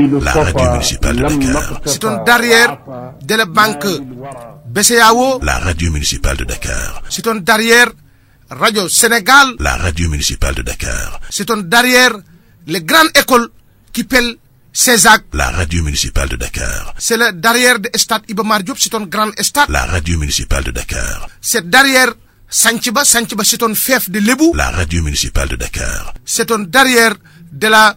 la radio municipale de Dakar. C'est un derrière de la banque BCAO. La radio municipale de Dakar. C'est un derrière Radio Sénégal. La radio municipale de Dakar. C'est un derrière les grandes écoles qui pèlent Césac. La radio municipale de Dakar. C'est le derrière de Stade Ibamar Diop, c'est un grand stade. La radio municipale de Dakar. C'est derrière Sanchiba, Sanchiba c'est un fief de Lebou. La radio municipale de Dakar. C'est un derrière de la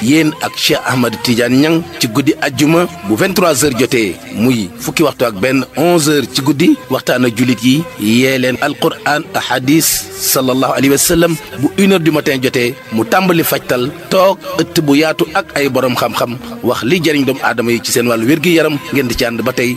yéen ak Cheikh Ahmad Tidiane Niang ci guddi ajjuma bu 23h jotee muy fukki waxtu ak benn 11h ci guddi waxtaan ak jullit yi yee leen alquran a hadis sallallahu alayhi wa sallam bu une heure du matin jotee mu tàmbali fajtal toog ëtt bu yaatu ak ay borom xam-xam wax li jëriñ doomu aadama yi ci seen wàllu wér-gi-yaram ngeen di ci ànd ba tey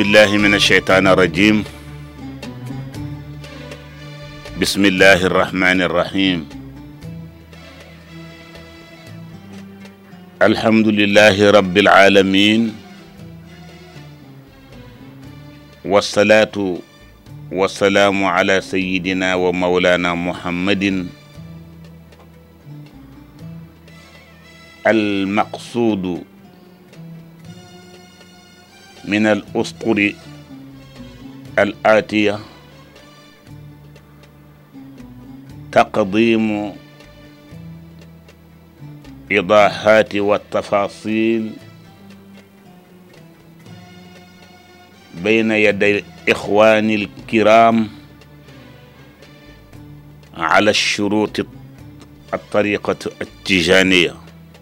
بالله من الشيطان الرجيم بسم الله الرحمن الرحيم الحمد لله رب العالمين والصلاة والسلام على سيدنا ومولانا محمد المقصود من الأسطر الآتية تقديم إيضاحات والتفاصيل بين يدي الإخوان الكرام على الشروط الطريقة التجانية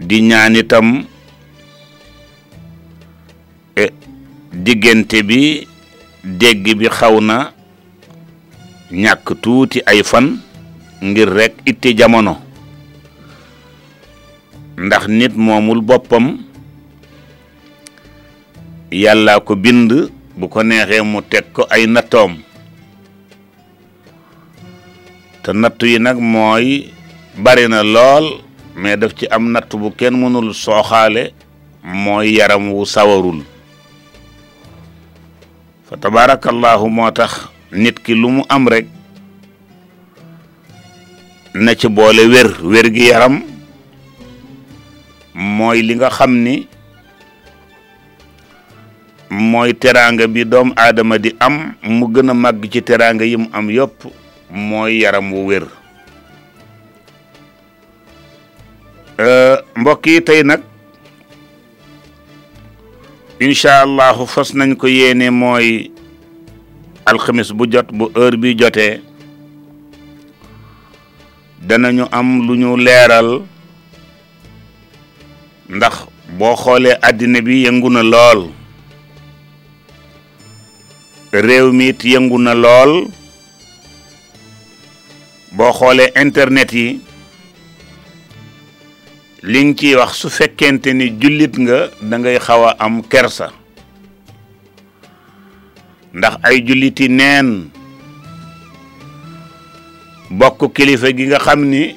di ñaan itam e, diggante bi dégg bi xaw na ñàkk tuuti ay fan ngir rekk itti jamono ndax nit moomul boppam yàlla ko bind bu ko neexee mu teg ko ay nattoom te natt yi nag mooy bari na lool mais daf ci am natt bu kenn mënul sooxaale mooy yaram wu sawarul fa tabaarakallaahu moo tax nit ki lu mu am rek na ci boole wér wér gi yaram mooy li nga xam ni mooy teraanga bi doom aadama di am mu gën a màgg ci teraanga yi mu am yëpp mooy yaram wu wér euh, mbokk yi tey nag incha allahu fas nañ ko yéene mooy alxamis bu jot bu heure bi jotee danañu am lu ñu leeral ndax boo xoolee àddina bi yëngu na lool réew mi it yëngu na lool boo xoolee internet yi li nga ciy wax su fekkente ni jullit nga da ngay xaw a am kersa ndax ay julliti neen bokk kilifa gi nga xam ni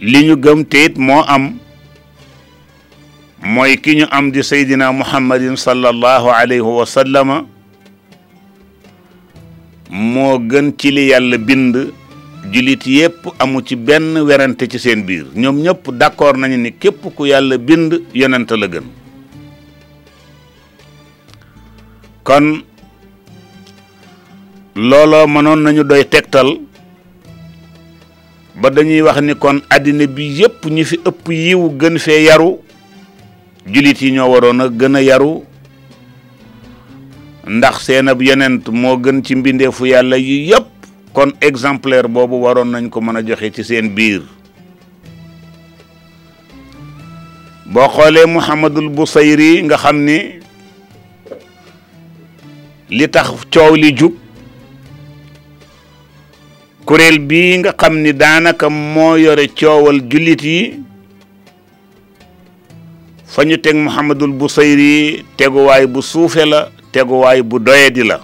li ñu gëm te it moo am mooy ki ñu am di saydina muhammadin sallallahu alayhi wa sallama moo gën ci li yàlla bind julit yépp amu ci benn werante ci seen biir ñoom ñëpp d'accord nañu ni képp ku yàlla bind yonent la gën kon looloo mënoon nañu doy tegtal ba dañuy wax ni kon àddina bi yépp ñi fi ëpp yiw gën fee yaru jullit yi ñoo waroon a gën a yaru ndax seen ab yonent moo gën ci mbindeefu yàlla yi yépp kon exemplaire boobu waroon nañ ko mën a joxe ci seen biir boo xoolee Muhammadul Busayri nga xam ni li tax coow li jug kuréel bii nga xam ni daanaka moo yore coowal jullit yi fa ñu teg Muhammadul Busayri teguwaay bu suufe la teguwaay bu doyadi la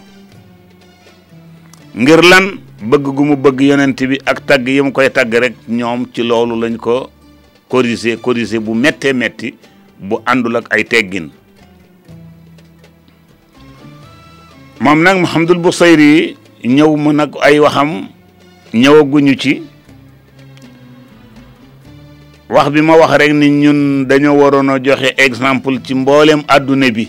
ngir lan bëgg gu mu bëgg yonent bi ak tagg yi mu koy tagg rek ñoom ci loolu lañ ko corriger corriger bu méttee métti bu àndul ak ay teggin moom nag Muhammadul Busayri yi ñëw mu nag ay waxam ñëwaguñu ci wax bi ma wax rek ni ñun dañoo waroon a joxe exemple ci mboolem àdduna bi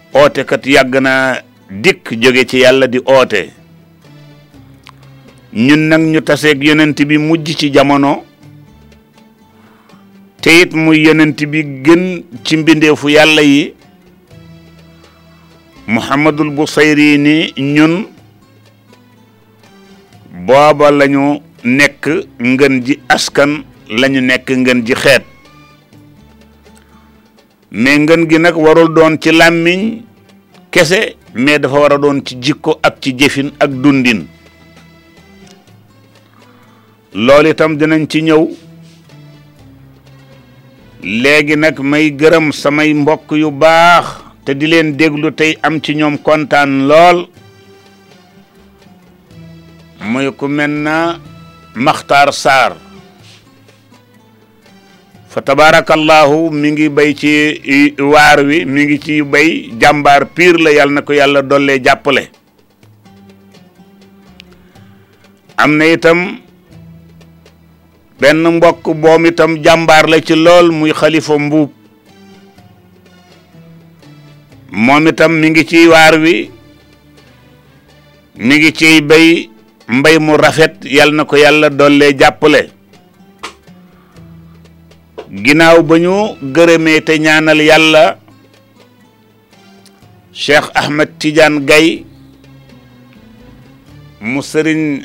ootekat yàgg naa dikk jóge ci yàlla di oote ñun nag ñu taseeg yonent bi mujj ci jamono te it muy yonent bi gën ci mbindeefu yàlla yi Muhammadul Busayri ni ñun booba lañu nekk ngën ji askan lañu nekk ngën ji xeet mais ngën gi nag warul doon ci làmmiñ kese mais dafa war a doon ci jikko ak ci jëfin ak dundin loolu itam dinañ ci ñëw léegi nag may gërëm samay mbokk yu baax te di leen déglu tey am ci ñoom kontaan lool muy ku mel na Maxtaar Sarr fa tabaarakallaahu mi ngi bay ci waar wi mi ngi ci bay jàmbaar piir la yàlla na ko yàlla dollee jàppale am na itam benn mbokk boom itam jàmbaar la ci lool muy xalifa mbuub moom itam mi ngi ci waar wi mi ngi ciy bay mbay mu rafet yàlla na ko yàlla dollee jàppale ginnaaw ba ñu gërëmee te ñaanal yàlla Cheikh Ahmed Tidiane Gaye mu sëriñ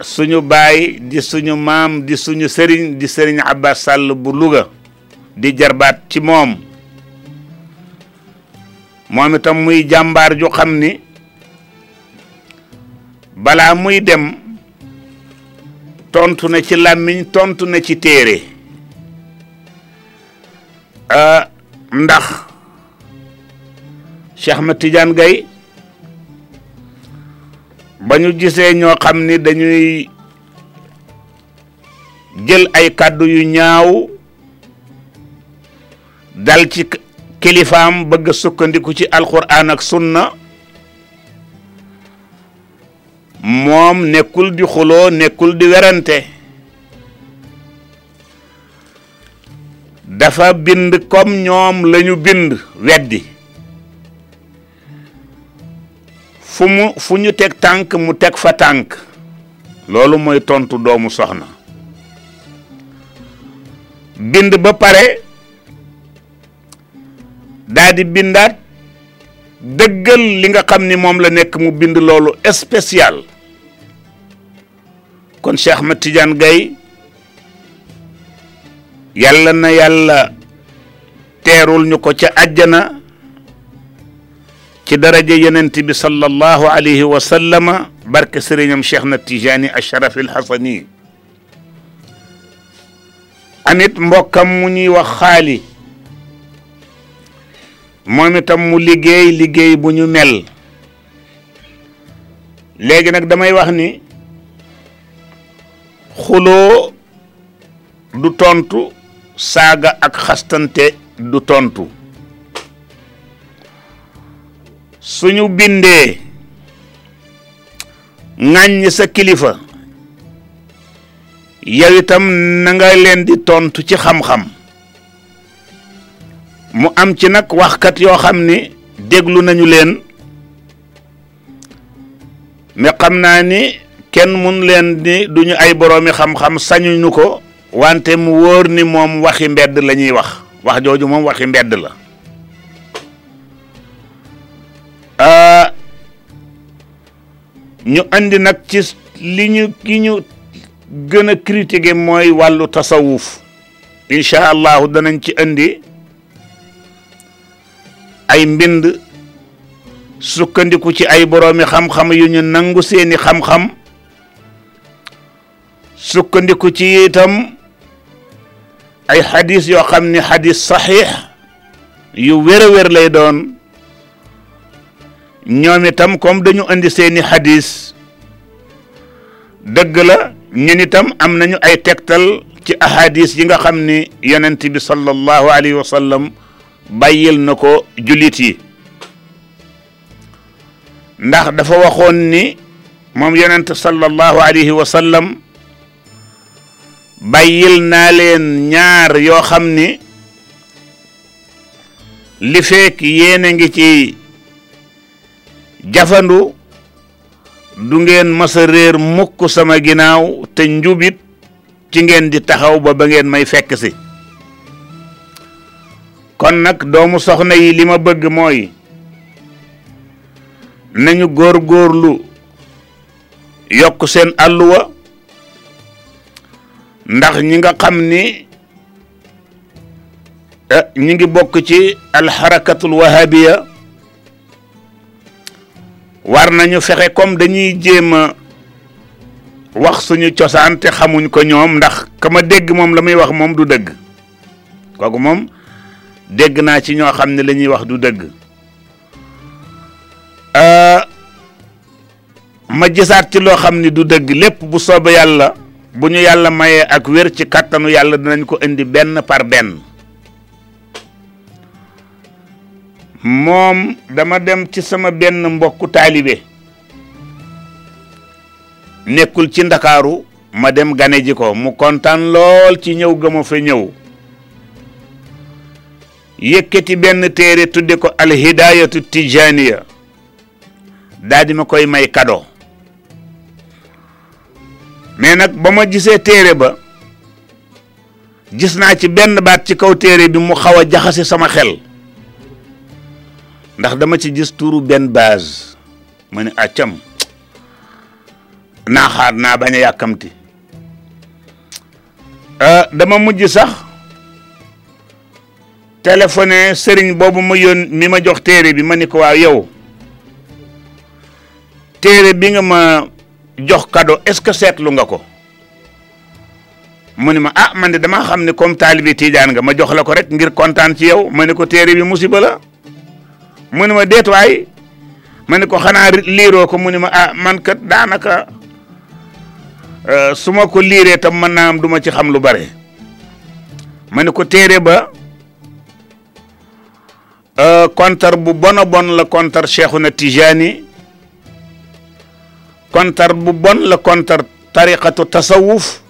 suñu baay di suñu maam di suñu sëriñ di sëriñ Abbas Sall bu Louga di jarbaat ci moom moom itam muy jàmbaar ju xam ni balaa muy dem tontu na ci làmmiñ tontu na ci téere ah, ndax Cheikh Ahmed Tidiane Gaye ba ñu gisee ñoo xam ni dañuy jël ay kàddu yu ñaaw dal ci kilifaam bëgg a sukkandiku ci alquran ak sunna moom nekkul di xuloo nekkul di werante dafa bind comme ñoom lañu bind weddi fu mu fu ñu teg tànk mu teg fa tànk loolu mooy tontu doomu soxna bind ba pare daa di bindaat dëggal li nga xam ni moom la nekk mu bind loolu spécial kon Cheikh Ahmed Tidiane Gaye yàlla na yàlla teerul ñu ko ca àjjana ci daraja yenent bi sallallahu alayhi wa sallama barke sëriñam Cheikh na Tijaani Asharaf al Hasani amit mbokkam mu ñuy wax xaali moom itam mu liggéey liggéey bu ñu mel léegi nag damay wax ni xuloo du tontu saaga ak xastante du tontu suñu bindee ŋàññ sa kilifa yow itam na nga leen di tontu ci xam-xam mu am ci nag waxkat yoo xam ni déglu nañu leen mais xam naa ni kenn mun leen ni duñu ay boroomi xam-xam sañuñu ko wante mu wóor ni moom waxi mbedd la ñuy wax wax jooju moom waxi mbedd la ah, ñu andi nag ci li ñu ki ñu gën a critiquer mooy wàllu tasawuf incha allahu danañ ci indi ay mbind sukkandiku ci ay boroomi xam-xam yu ñu nangu seeni xam-xam sukkandiku ci itam ay xadis yoo xam ni xadis saxiix yu wér a wér lay doon ñoom itam comme dañu indi seeni xadis dëgg la ñun itam am nañu ay tegtal ci ahadis yi nga xam ni yonent bi sallallahu alayhi wa sallam bàyyil na ko jullit yi ndax dafa waxoon ni moom yonent sallallahu alayhi wa sallam bàyyil naa leen ñaar yoo xam ni li fekk yéen a ngi ci jafandu du ngeen mas a réer mukk sama ginnaaw te njubit ci ngeen di taxaw ba ba ngeen may fekk si kon nag doomu soxna yi li ma bëgg mooy nañu góor góorlu yokk seen àlluwa ndax ñi nga xam ni eh, ñu ngi bokk ci alxarakatul wahabiya war nañu fexe comme dañuy jéem a wax suñu cosaan te xamuñ ko ñoom ndax ka ma dégg moom la muy wax moom du dëgg kooku moom dégg naa ci ñoo xam ne la ñuy wax du dëgg euh, ma gisaat ci loo xam ni du dëgg lépp bu soobee yàlla bu ñu yàlla mayee ak wér ci kàttanu yàlla dinañ ko indi benn par benn moom dama dem ci sama benn mbokku taalibe nekkul ci ndakaaru ma dem gane ji ko mu kontaan lool ci ñëw gëma fa ñëw yëkkati benn téere tudde ko alhidayatu tijaniya daal di ma koy may cadeau mais nag ba ma gisee téere ba gis naa ci benn baat ci kaw téere bi mu xaw a jaxase sama xel ndax dama ci gis tuuru benn base ma ne accam naa xaar naa bañ a yàkkamti euh, dama mujj sax téléphoné sëriñ boobu ma yoon mi ma jox téere bi ma ni ko waaw yow téere bi nga ma jox cadeau est-ce que seetlu nga ko mu ne ma ah man de damaa xam ne comme taalibe Tijaan nga ma jox la ko rek ngir kontaan ci yow ma ne ko téere bi musiba la mu ne ma déet waay ma ne ko xanaa liiroo ko mu ne ma ah man kat daanaka euh, su ma ko liiree tam mën naa am du ci xam lu bare ma ne ko téere ba euh, kontar bu bon a bon la kontar Cheikhuna Tijani kontar bu bon la kontar tariqatu tasawuf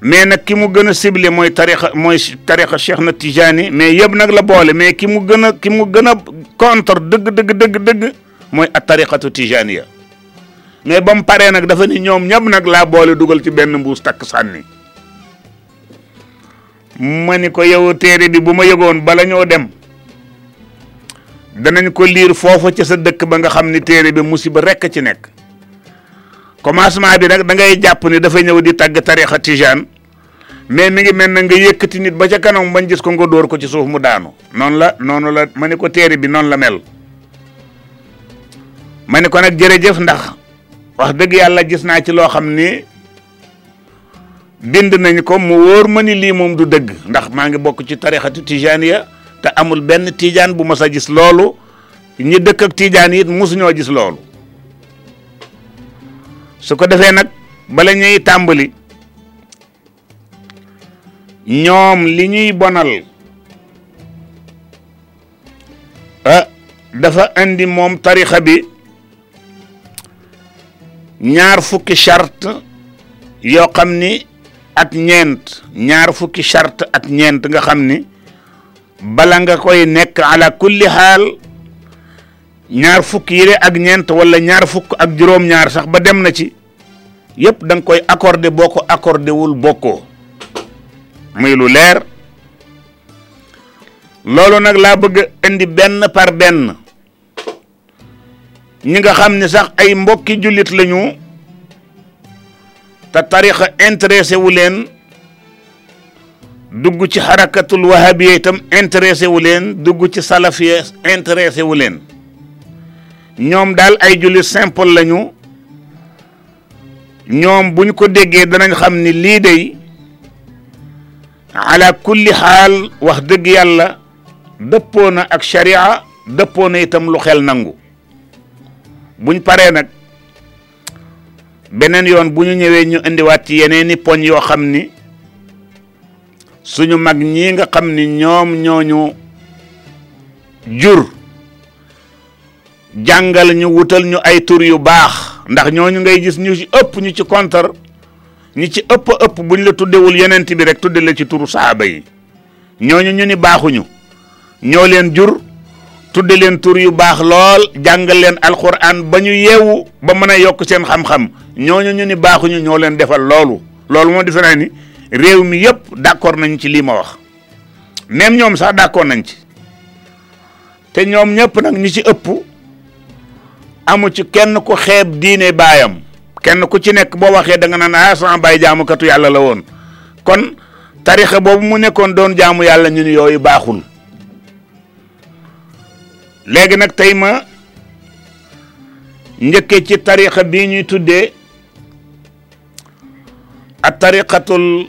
mais nag ki mu gën a ciblé mooy tarixa mooy tarixa Cheikh na Tijani mais yëpp nag la boole mais ki mu gën a ki mu gën a contre dëgg dëgg dëgg dëgg mooy at tariqatu tijaniya mais ba mu paree nag dafa ni ñoom ñëpp nag laa boole dugal ci benn mbuus takk sànni ma ni ko yow téere bi bu ma yëgoon bala ñoo dem danañ ko liir foofu ca sa dëkk ba nga xam ni téere bi musiba rekk ci nekk commencement bi nag da ngay jàpp ni dafa ñëw di tagg tarixa tijaan mais mi ngi mel na nga yëkkati nit ba ca kanam bañ gis ko nga dóor ko ci suuf mu daanu noonu la noonu la ma ni ko téere bi noonu la mel ma ni ko nag jërëjëf ndax wax dëgg yàlla gis naa ci loo xam ni bind nañ ko mu wóor ma ni lii moom du dëgg ndax maa ngi bokk ci tarixatu tijaaniya te amul benn tijaan bu mos a gis loolu ñi dëkk ak tijaan yi it mosuñoo gis loolu su ko defee nag bala ñuy tàmbali ñoom li ñuy bonal ah dafa indi moom tarixa bi ñaar fukki charte yoo xam ni ak ñeent ñaar fukki charte ak ñeent nga xam ni bala nga koy nekk ala kulli xaal ñaar fukk yére ak ñeent wala ñaar fukk ak juróom-ñaar sax ba dem na ci yépp da koy accordé boo ko accordé wul bokkoo muy lu leer loolu nag laa bëgg indi benn par benn ñi nga xam ni sax ay mbokki jullit lañu te tarixa intéressé wu leen dugg ci xarakatul wahabiya itam intéressé wu leen dugg ci salafiya intéressé wu leen ñoom daal ay jullit simple lañu ñoom buñ ko déggee danañ xam ni lii day ala kulli xaal wax dëgg yàlla dëppoo na ak sharia dëppoo na itam lu xel nangu buñ paree nag beneen yoon bu ñu ñëwee ñu indiwaat ci yeneeni poñ yoo xam ni suñu mag ñii nga xam ni ñoom ñooñu jur jàngal ñu wutal ñu ay tur yu baax ndax ñooñu ngay gis ñu ci ëpp ñu ci kontar ñu ci ëpp ëpp buñ la tuddewul yenent bi rek tudde la ci turu saaba yi ñooñu ñu ni baaxuñu ñoo leen jur tudde leen tur yu baax lool jàngal leen alquran ba ñu yeewu ba mën a yokk seen xam-xam ñooñu ñu ni baaxuñu ñoo leen defal loolu loolu moo defe naa ni réew mi yëpp d'accord nañ ci lii ma wax même ñoom sax d'accord nañ ci te ñoom ñëpp nag ñi ci ëpp amu ci kenn ku xeeb diine baayam kenn ku ci nekk boo waxee da nga naan ah sama baay jaamukatu yàlla la woon kon tarixa boobu mu nekkoon doon jaamu yàlla ñun yooyu baaxul léegi nag tey ma njëkke ci tarixa bii ñuy tuddee ak tariqatul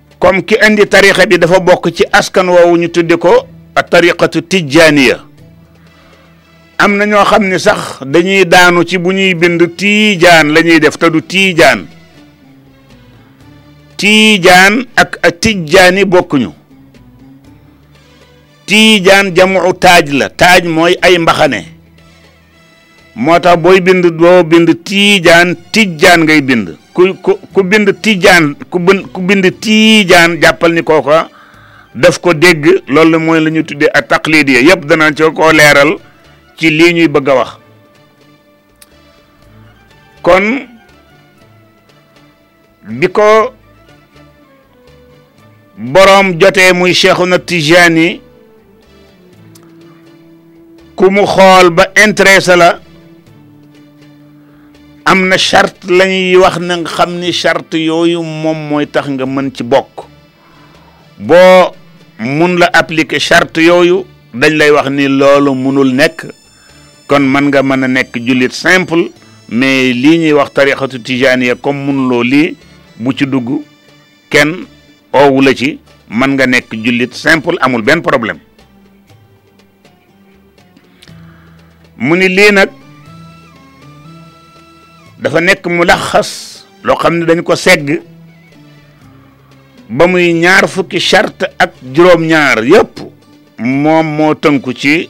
comme ki indi tariqa bi dafa bokk ci askan woowu ñu tudde ko a tariqatu tijjaaniya am na ñoo xam ne sax dañuy daanu ci bu ñuy bind tiijaan la ñuy def te du tiijaan tiijaan ak a tijjaani bokkuñu tiijaan jamu taaj la taaj mooy ay mbaxane moo tax booy bind doo bind tiijaan tijjaan ngay bind ku ku ku bind tijjaan ku bind ku bind tiijaan jàppal ni kooka daf ko dégg loolu mooy la ñu tuddee ak taqlid yi yëpp dana ci ko leeral ci lii ñuy bëgg a wax kon bi ko boroom jotee muy Cheikhuna Tijaani ku mu xool ba intéressé la am na charte la ñuy wax na nga xam ni charte yooyu moom mooy tax nga mën ci bokk boo mun la appliquer charte yooyu dañ lay wax ni loolu munul nekk kon man nga mën a nekk jullit simple mais lii ñuy wax tariqatu tijaaniya comme munuloo lii bu ci dugg kenn oowu la ci man nga nekk jullit simple amul benn problème mu ni lii nag dafa nekk mu laxas loo xam ne dañ ko segg ba muy ñaar fukki charte ak juróom-ñaar yépp moom moo tënku ci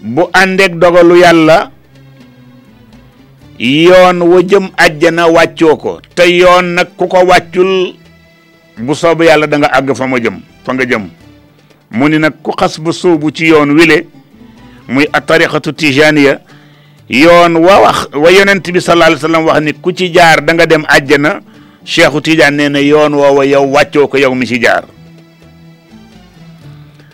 bu àndeek dogalu yàlla yoon wa jëm àjjana wàccoo ko te yoon nag ku ko wàccul bu soobu yàlla danga àgg fa ma jëm fa nga jëm mu ni nag ku xas ba sóobu ci yoon wile muy a tariqatu tijaniya yoon wa wax wa yonent bi sallallahu alayhi wa sallam wax ni ku ci jaar da nga dem àjjana cheikhu tijaan nee na yoon woowa yow wàccoo ko yow mi ci jaar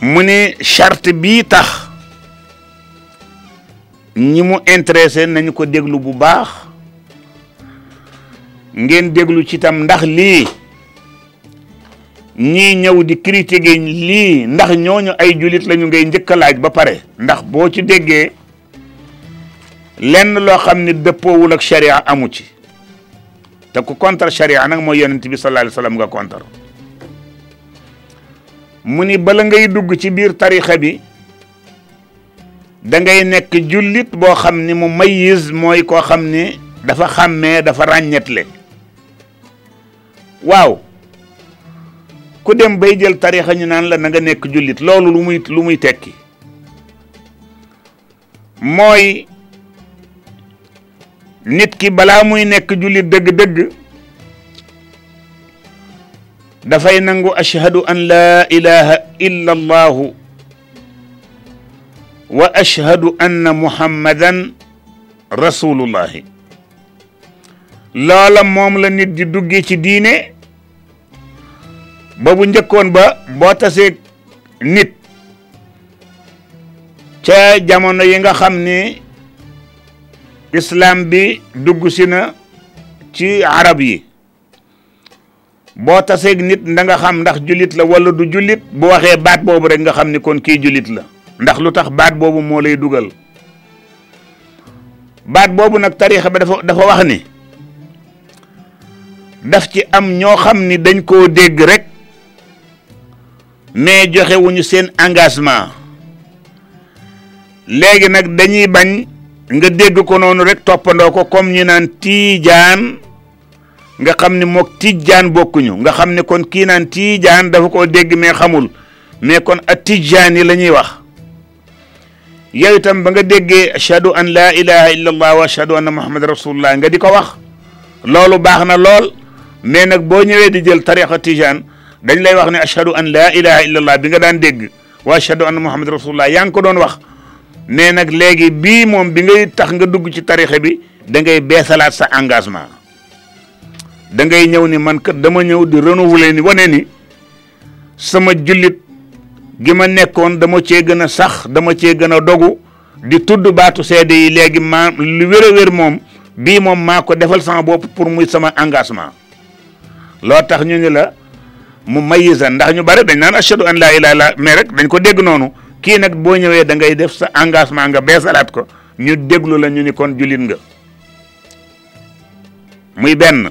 mu ne charte bii tax ñi mu intéressé nañu ko déglu bu baax ngeen déglu ci tam ndax lii ñii ñëw di critiquer lii ndax ñooñu ay julit lañu ngay njëkk laaj ba pare ndax boo ci déggee lenn loo xam ne dëppoowul ak sharia amu ci te ku contre sharia nag mooy yonent bi sallallahu alayhi wa sallam nga contre mu ni bala ngay dugg ci biir tarixa bi da ngay nekk jullit boo xam ni mu mayiz mooy koo xam ni dafa xàmmee dafa ràññetle waaw ku dem bay jël tarixa ñu naan la na nga nekk jullit loolu lu muy lu muy tekki mooy nit ki balaa muy nekk jullit dëgg-dëgg dafay nangu ashhadu an laa ilaha illa allahu wa ashhadu anna muhammadan rasulullahi loola moom la nit di duggee ci diine ba bu njëkkoon ba boo tasee nit ca jamono yi nga xam ni islam bi dugg si na ci arab yi boo taseeg nit da nga xam ndax jullit la wala du jullit bu waxee baat boobu rek nga xam ni kon kii jullit la ndax lu tax baat boobu moo lay dugal baat boobu nag tariixa ba dafa dafa wax ni daf ci am ñoo xam ni dañ koo dégg rek mais joxewuñu seen engagement léegi nag dañuy bañ nga dégg ko noonu rek toppandoo ko comme ñu naan tiijaan nga xam ni mook tijjaan bokkuñu nga xam ni kon kii naan tijjaan dafa koo dégg mais xamul mais kon a tijjaan yi la ñuy wax yow itam ba nga déggee ashhadu an laa ilaha illa allah wa ashhadu anna muhammad rasulullah nga di ko wax loolu baax na lool mais nag boo ñëwee di jël tariqa tijaan dañ lay wax ne ashhadu an laa ilaha illa allah bi nga daan dégg wa ashhadu anna muhammad rasulullah yang ko don wax ne nak legi bi mom bi ngay tax nga dugg ci tarixa bi da ngay beesalaat sa engagement da ngay ñew ni man kat dama ñew di renouveler ni woné ni sama julit gi ma nekkoon dama ci gëna sax dama ci gëna dogu di tudd baatu seede yi léegi ma lu wér a wér moom bii moom maa ko defal sama bopp pour muy sama engagement loo tax ñu ni la mu mayisa ndax ñu bari dañ naan ashadu an laa ilaaha illa mais rek dañ ko dégg noonu kii nag boo ñëwee da ngay def sa engagement nga beesalaat ko ñu déglu la ñu ni kon jullit nga muy benn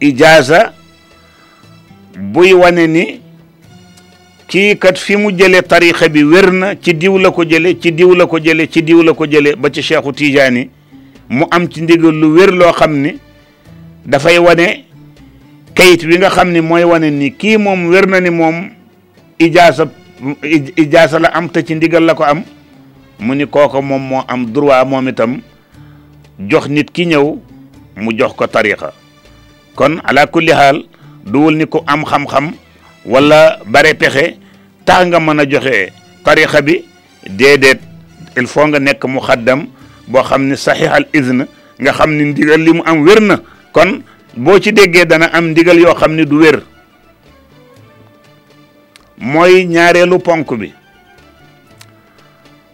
ijaaza buy wane ni kii kat fi mu jële tarixa bi wér na ci diw la ko jële ci diw la ko jële ci diw la ko jële ba ci Cheikhu Tijaani mu am ci ndigal lu wér loo xam ni dafay wane kayit wi nga xam ni mooy wane ni kii moom wér na ni moom ijaasa ijaasa la am te ci ndigal la ko am mu ni kooka moom moo am droit moom itam jox nit ki ñëw mu jox ko tariqa kon ala kulli hal duwul ni ko am xam-xam wala bare pexe tax nga mën a joxe tariqa bi déedéet il faut nga nekk mu xaddam boo xam ni saxiix al izn nga xam ni ndigal li mu am wér na kon boo ci déggee dana am ndigal yoo xam ni du wér mooy ñaareelu ponk bi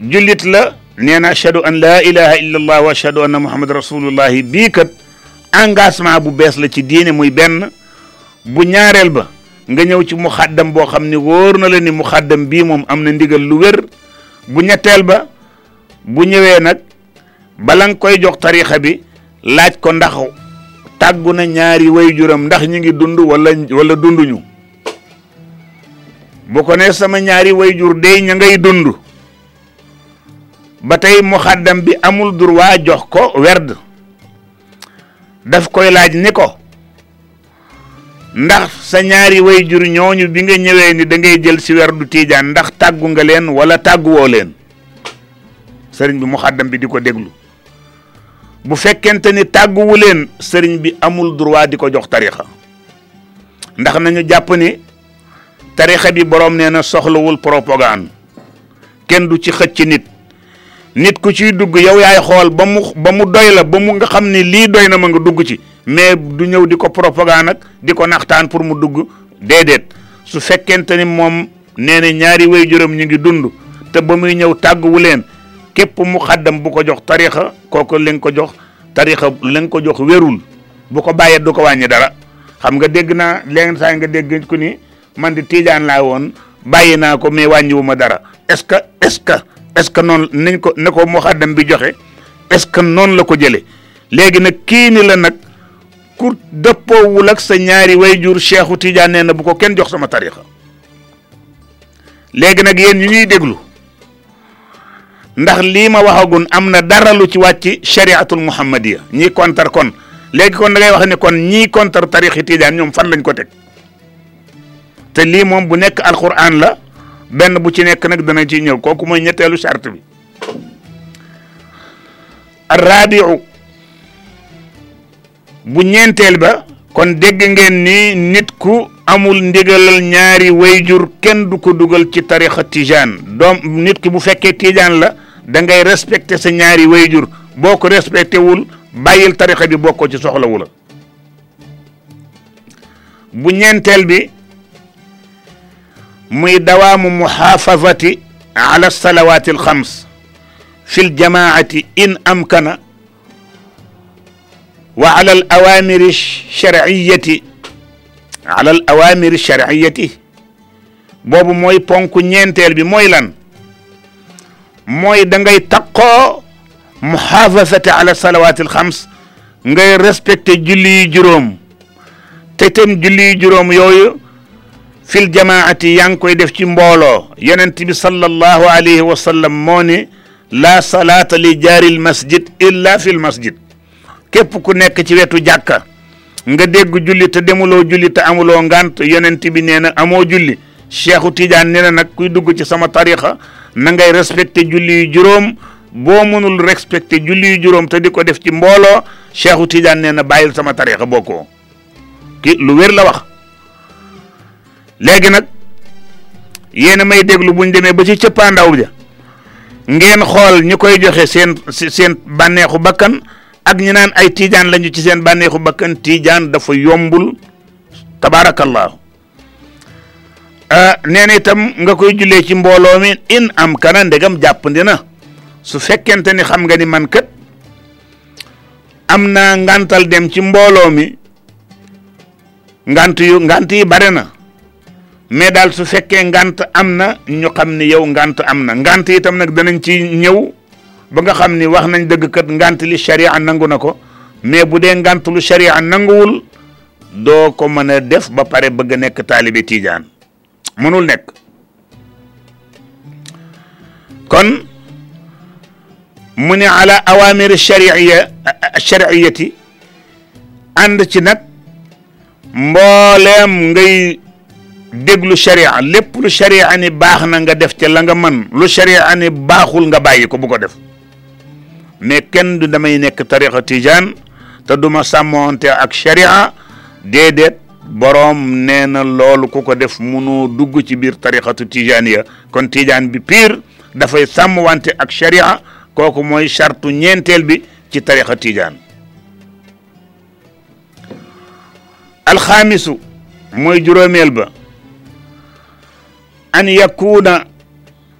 jullit la nee na ashhadu an laa ilaha illa allah wa ashhadu anna muhammad rasulullahi bii kat engagement bu bees la ci diine muy benn bu ñaareel ba nga ñëw ci muxaddam boo xam ni wóor na la ni muxaddam bii moom am na ndigal lu wér bu ñetteel ba bu ñëwee nag bala nga koy jox tarixa bi laaj ko ndax tàggu na ñaari waajuram ndax ñu ngi dund wala wala dunduñu bu ko ne sama ñaari waajur dey ña ngay dund ba tey muxaddam bi amul droit jox ko werd daf koy laaj ni ko ndax sa ñaari way jur ñooñu bi nga ñëwee ni da ngay jël si werdu tiijaan ndax tàggu nga leen wala tàgguwoo leen sëriñ bi muxaddam bi di ko déglu bu fekkente ni tàgguwu leen sëriñ bi amul droit di ko jox tarixa ndax nañu jàpp ni tarixa bi boroom nee na soxlawul propagande kenn du ci xëcc nit nit ku ciy dugg yow yaay xool ba mu ba mu doy la ba mu nga xam ni lii doy na ma nga dugg ci mais du ñëw di ko propagande ak di ko naxtaan pour mu dugg déedéet su fekkente ni moom nee na ñaari way juróom ñu ngi dund te ba muy ñëw tàgguwu leen képp mu xaddam bu ko jox tarixa kooku li nga ko jox tarixa li nga ko jox wérul bu ko bàyyee du ko wàññi dara xam nga dégg naa léegi saa nga dégg ku ni man di tiijaan laa woon bàyyi naa ko mais wàññiwu ma dara est-ce que est-ce que est-ce que noonu nañ ko ne ko muxaddam bi joxe est-ce que noonu la ko jëlee léegi nag kii ni la nag ku dëppoowul ak sa ñaari wayjur Cheikhu Tidiane nee na bu ko kenn jox sama tarixa léegi nag yéen ñu ñuy déglu ndax lii ma waxagun am na dara lu ci wàcc shariatul muhammadiya ñii kontar kon léegi kon da ngay wax ne kon ñii kontar tarixi tiijaan ñoom fan lañ ko teg te lii moom bu nekk alquran la benn bu ci nekk nag dana ci ñëw kooku mooy ñetteelu charte bi arrabiu bu ñeenteel ba kon dégg ngeen ni nit ku amul ndigalal ñaari wayjur kenn du ko dugal ci tarixa tijaan doom nit ki bu fekkee tijaan la da ngay respecté sa ñaari wayjur boo ko respecté wul bàyyil tarixa bi boo ko ci soxlawu la bu ñeenteel bi muy dawaamu muxaafazati ala salawaati alxams fi ljamaati in amkana wa ala al awamiri shar'iyati ala al awamiri shar'iyati boobu mooy ponk ñeenteel bi mooy lan mooy da ngay taqoo muhaafasati ala salawaati alxams ngay respecté julli yu juróom te itam julli yu juróom yooyu fil jamaati yaa ngi koy def ci mbooloo yonent bi sallallahu alayhi wa sallam moo ne la salaata li jaaril masjid illa fil masjid képp ku nekk ci wetu jàkka nga dégg julli te demuloo julli te amuloo ngant yonent bi nee na amoo julli cheikhu Tidiane nee na nag kuy dugg ci sama tarixa na ngay respecté julli yu juróom boo mënul respecté julli yu juróom te di ko def ci mbooloo cheikhu Tidiane nee na bàyyil sama tarixa bokkoo ki lu wér la wax léegi nag yéen may déglu buñ demee ba ci cëppaandaw ja ngeen xool ñi koy joxe seen seen bànneexu bakkan ak ñi naan ay tiijaan lañu ci seen bànneexu bakkan tiijaan dafa yombul tabaarakallaahu ah, nee na itam nga koy jullee ci mbooloo mi in am kana ndegam jàppandi na su fekkente ni xam nga ni man kat am naa ngantal dem ci mbooloo mi ngant yu ngant yi bare na mais daal su fekkee ngant am na ñu xam ni yow ngant am na ngant itam nag danañ ci ñëw ba nga xam ni wax nañ dëgg kat ngant li sharia nangu na ko mais bu dee ngant lu sharia nanguwul doo ko mën a def ba pare bëgg a nekk taalibe tiijaan mënul nekk kon mu ne ala awamir shariya shariyati ànd ci nag mbooleem ngay déglu sharia lépp lu sharia ni baax na nga def ca la nga mën lu sharia ni baaxul nga bàyyi ko bu ko def mais kenn du damay nekk tariqa tijaan te duma sàmmoonte ak sharia déedéet boroom nee na loolu ku ko def munoo dugg ci biir tariqatu tijaan ya kon tijaan bi pire dafay sàmm wante ak sharia kooku mooy chartu ñeenteel bi ci tariqa tijaan alxaamisu mooy juróomeel ba an yakuna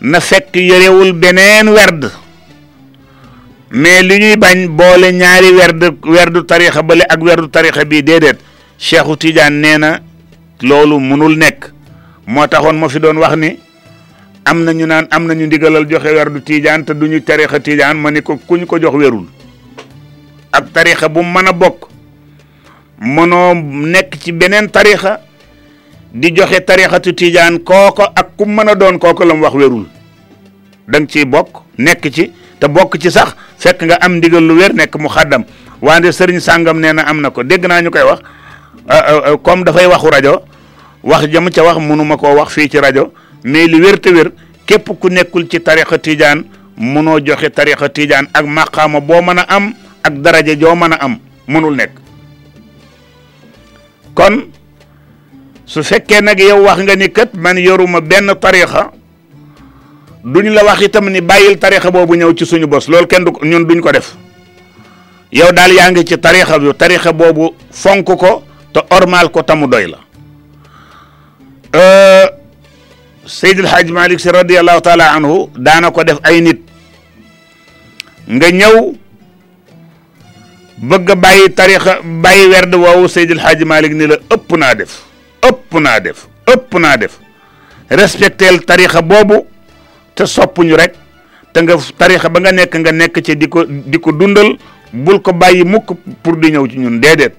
na fekk yorewul beneen werd mais li ñuy bañ boole ñaari werd werdu tarixa bale ak werdu tarixa bii déedéet Cheikhu Tidiane nee na loolu mënul nekk moo taxoon moo fi doon wax ni am na ñu naan am na ñu ndigalal joxe werdu Tidiane te duñu tarixa Tidiane ma ni ko kuñ ko jox werul ak tarixa bu mën a bokk mënoo nekk ci beneen tarixa di joxe tarixatu tijaan kooko ak ku mën a doon kooko la mu wax wérul da nga ciy bokk nekk ci te bokk ci sax fekk nga am ndigal lu wér nekk mu xaddam wante sëriñ sàngam nee na am na ko dégg naa ñu koy wax euh, euh, euh, comme dafay waxu rajo wax jëm ca wax mënuma koo wax fii ci rajo mais li wér te wér képp ku nekkul ci tarixa tijaan mënoo joxe tarixa tijaan ak maqaama boo mën a am ak daraja joo mën a am mënul nekk kon su fekkee nag yow wax nga ni kat man yoruma benn tarixa duñ la wax itam ni bàyyil tarixa boobu ñëw ci suñu bos loolu kenn du ñun duñ ko def yow daal yaa ngi ci tarixa bi tarixa boobu fonk ko te ormal ko tamu doy la euh, Seydil Hadj Malick si radiallahu taala anhu daana ko def ay nit nga ñëw bëgg a bàyyi tarixa bàyyi werd woowu Seydil Hadji Malick ni la ëpp naa def ëpp naa def ëpp naa def respecteel tarixa boobu te soppuñu rek te nga tarixa ba nga nekk nga nekk ci di ko di ko dundal bul ko bàyyi mukk pour di ñëw ci ñun déedéet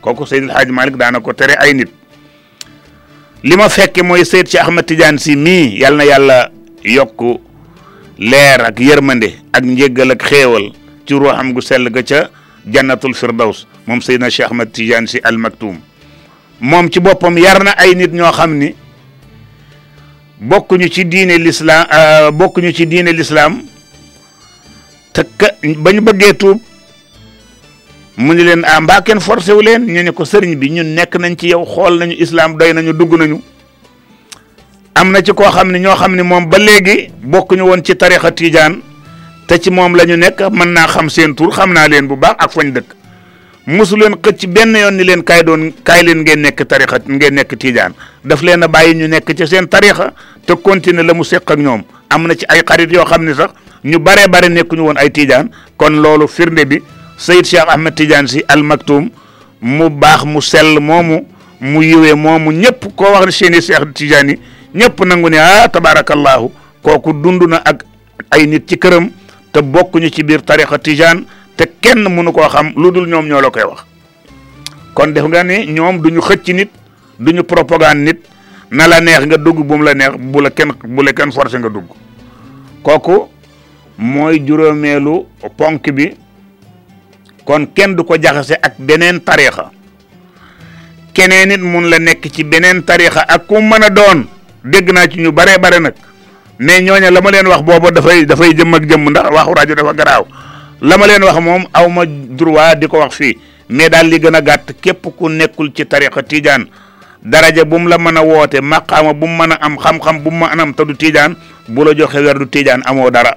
kooku Seydil Hadji Malick daana ko tere ay nit li ma fekke mooy Seyd ci Ahmad Tidiane si mii yal na yàlla yokk leer ak yërmande ak njéggal ak xéewal ci ruuxam gu sell ga ca jannatul firdaws moom Seydina Cheikh Ahmad Tidiane si al maktum moom ci boppam yar na ay nit ñoo xam ni bokkuñu ci diine l'islam euh, bokkuñu ci diine l'islam te ka ba ñu bëggee tuub mu ni leen ah mbaa kenn forcé wu leen ñu ne ko sëriñ bi ñun nekk nañ ci yow xool nañu islam doy nañu dugg nañu am na ci koo xam ne ñoo xam ne moom ba léegi bokkuñu woon ci tarixa tiijaan te ci moom la ñu nekk mën naa xam seen tur xam naa leen bu baax ak fañ dëkk mosu leen xëcc benn yoon ni leen kaay doon kaay leen ngeen nekk tarixa ngeen nekk tiijaan daf leen a bàyyi ñu nekk ci seen tarixa te continuer la mu seq ak ñoom am na ci ay xarit yoo xam ne sax ñu baree bare nekkuñu woon ay tiijaan kon loolu firnde bi Seyd Cheikh Ahmed Tidiane si al Maktoum mu baax mu sell moomu mu yiwee moomu ñëpp koo wax ne seeni Cheikh Tidiane yi ñëpp nangu ne ah tabaarakallaahu kooku dund na ak ay nit ci këram te bokkuñu ci biir tarixa tijaan te kenn mënu koo xam lu dul ñoom ñoo la koy wax kon def nga ni ñoom duñu xëcc nit duñu propagande nit na la neex nga dugg bu mu la neex bu la kenn bu la kenn forcé nga dugg kooku mooy juróomeelu ponk bi kon kenn du ko jaxase ak beneen tarixa keneen nit mun la nekk ci beneen tarixa ak ku mën a doon dégg naa ci ñu baree bare nag mais ñooña la ma leen wax booba dafay dafay jëm ak jëmm ndax waxu rajo dafa garaaw la ma leen wax moom aw ma droit di ko wax fii mais daal li gën a gàtt képp ku nekkul ci tarixa tijaan daraja bu mu la mën a woote maqaama bu mu mën a am xam-xam bu mu mën a am te du tijaan bu la joxe wer du tijaan amoo dara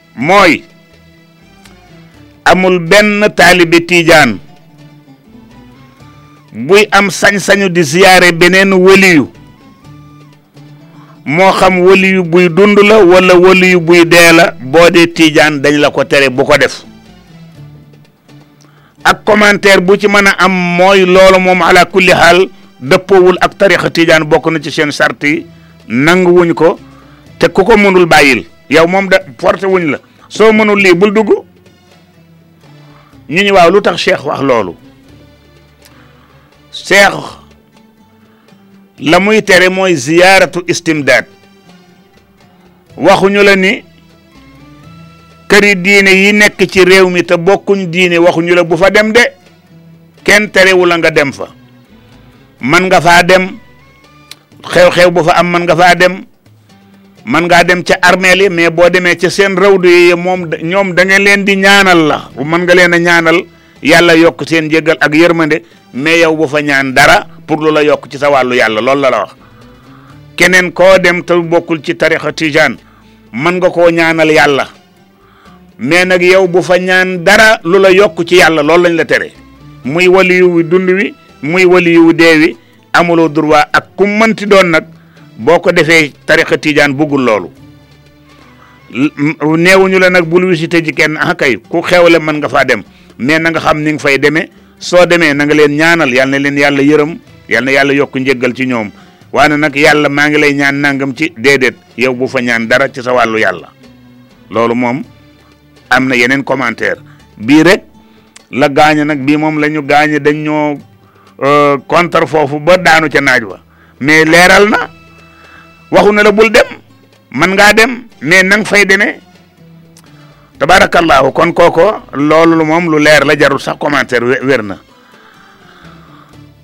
mooy amul benn taalibe tiijaan buy am sañ-sañu di ziyaare beneen waliyu moo xam waliyu buy dund la wala waliyu buy dee la boo dee tiijaan dañ la ko tere bu ko def ak commentaire bu ci mën a am mooy loolu moom ala kulli xaal dëppoowul ak tarixa tijaan bokk na ci seen sart yi nangu wuñ ko te ku ko mënul bàyyil yow moom da forcé wuñ la soo mënul lii bul dugg ñu ñu waaw lu tax cheikh wax loolu cheikh la muy tere mooy ziyaaratu istimdaad waxuñu la ni këri diine yi nekk ci réew mi te bokkuñ diine waxuñu la bu fa dem de kenn terewu la nga dem fa man nga faa dem xew-xew bu fa am man nga faa dem man ngaa dem ca armeel yi mais boo demee ca seen rawdu yi moom ñoom da ngeen leen di ñaanal la man nga leen a ñaanal yàlla yokk seen jéggal ak yërmande mais yow bu fa ñaan dara pour lu la yokk ci sa wàllu yàlla loolu la la wax keneen koo dem te bokkul ci tarixa tijaan mën nga koo ñaanal yàlla mais nag yow bu fa ñaan dara lu la yokk ci yàlla loolu lañ la tere muy waliyu wi dund wi muy waliyu wi dee wi amuloo droit ak ku mënti doon nag boo ko defee tarixa tijaan buggul loolu neewuñu la nag bul visité ji kenn ah kay ku xewle mën nga faa dem mais na nga xam ni nga fay demee soo demee na nga leen ñaanal yal na leen yàlla yërëm yal na yàlla yokk njëggal ci ñoom waane nag yàlla maa ngi lay ñaan nangam ci déedéet yow bu fa ñaan dara ci sa wàllu yàlla loolu moom am na yeneen commentaire bii rek la gaañe nag bii moom la ñu gaañe dañ ñoo euh, contre foofu ba daanu ca naaj wa mais leeral na waxu na la bul dem man ngaa dem mais nang fay demee tabaarakallaahu kon kooko loolu moom lu leer la jarul sax commentaire wér na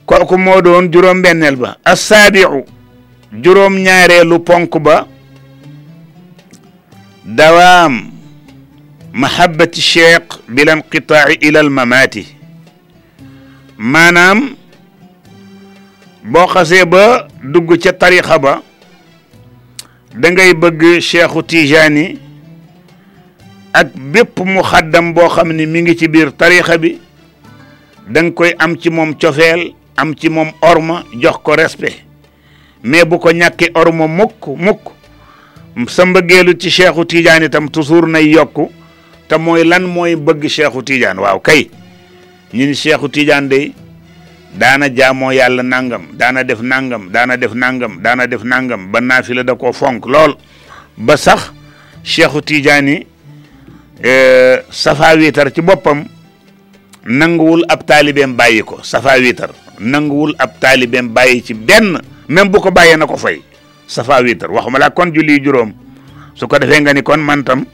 kooku moo doon juróom-benneel ba assaabiu juróom-ñaareelu ponk ba dawaam mahabbati cheikh bila inqitaa'i ila al mamaati maanaam boo xasee ba dugg ca tarixa ba da ngay bëgg cheikhu tijaani ak bépp mu xaddam boo xam ni mi ngi ci biir tarixa bi da nga koy am ci moom cofeel am ci moom orma jox ko respect mais bu ko ñàkkee orma mukk mukk sa mbëggeelu ci cheikhu tijaani itam toujours nay yokku te mooy lan mooy bëgg cheikhu tiijaan waaw kay ñun Seexu Tijaan dey daana jaamoo yàlla nangam daana def nangam daana def nangam daana def nangam ba naafila da koo fonk lool ba sax Seexu Tijaan yi eh, safa wiitar ci boppam nanguwul ab taalibeem bàyyi ko safa wiitar nanguwul ab taalibeem bàyyi ci benn même bu ko bàyyee na ko fay safa witar waxuma la kon julli juróom su ko defee nga ni kon man tam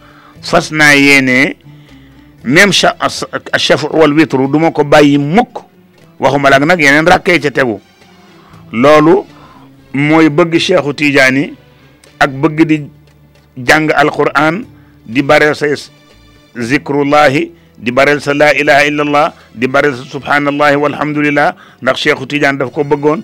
fas naa yéenee même cha chafu wal witru du ma ko bàyyi mukk waxuma la nag yeneen rakkee ca tegu loolu mooy bëgg Cheikhu Tidiane ak bëgg di jàng alquran di bareel sa zikrullahi di bareel sa laa ilaha illallah di bareel sa subhanallahi walhamdulillah ndax Cheikhu Tidiane daf ko bëggoon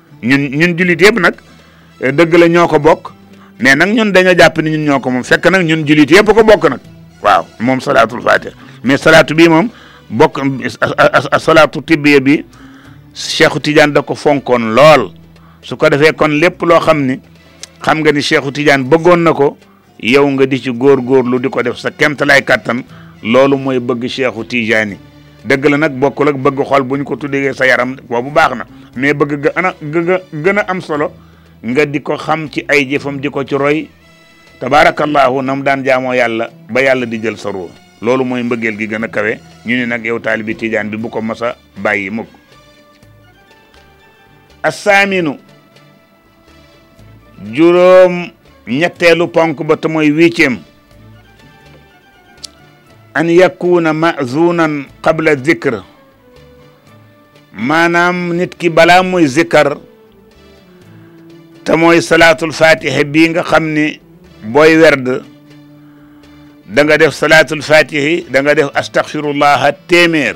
ñun ñun jullit yëpp nag eh, dëgg la ñoo ko bokk mais nag ñun dañoo jàpp ni ñun ñoo ko moom fekk nag ñun jullit yëpp ko bokk nag waaw moom salaatul faatiha mais salaatu bii moom bokk salaatu tibbiya bi Cheikhu Tidiane da ko fonkoon lool su ko defee kon lépp loo xam ni xam nga ni Cheikhu Tidiane bëggoon na ko yow nga di ci góorgóorlu di ko def sa kemtalaay kàttan loolu mooy bëgg Cheikhu Tijaani dëgg la nag bokkul ak bëgg xol bu ñu ko tuddee sa yaram boobu baax na mais bëgg ga ana ga gën a am solo nga di ko xam ci ay jëfam di ko ci roy tabaarakallaahu nam daan jaamoo yàlla ba yàlla di jël sa ruux loolu mooy mbëggeel gi gën a kawe ñu ne nag yow taalibi tijaan bi bu ko masa bàyyi mukk assaaminu juróom ñetteelu ponk ba te mooy huitième an yakuna mazunan qabla zikr maanaam nit ki balaa muy zikkar te mooy salaatul fatiha bii nga xam ni booy werd da nga def salaatul fatihi da nga def astaghfirullah téeméer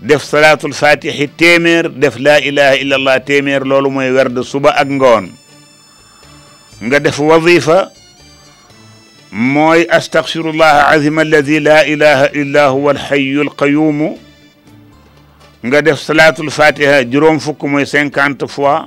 def salaatul fatihi téeméer def laa ilaha illa allah téeméer loolu mooy werd suba ak ngoon nga def wazifa mooy astaghfirullah azima alladi laa ilaha illa huwa alxayu alqayumu nga def salaatul fatiha juróom fukk mooy cinquante fois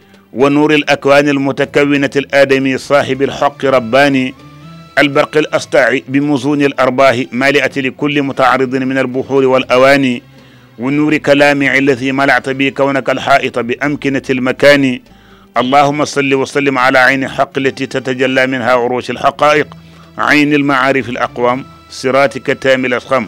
wa nur al al akwan nuuri al adami sahib al haqq rabbani البرق الأسطع بمزون الأرباه مالئة لكل متعرض من البحور والأواني ونور كلامي الذي ملعت به كونك الحائط بأمكنة المكان اللهم صل وسلم على عين الحق التي تتجلى منها عروش الحقائق عين المعارف الأقوام صراطك تام الأسخم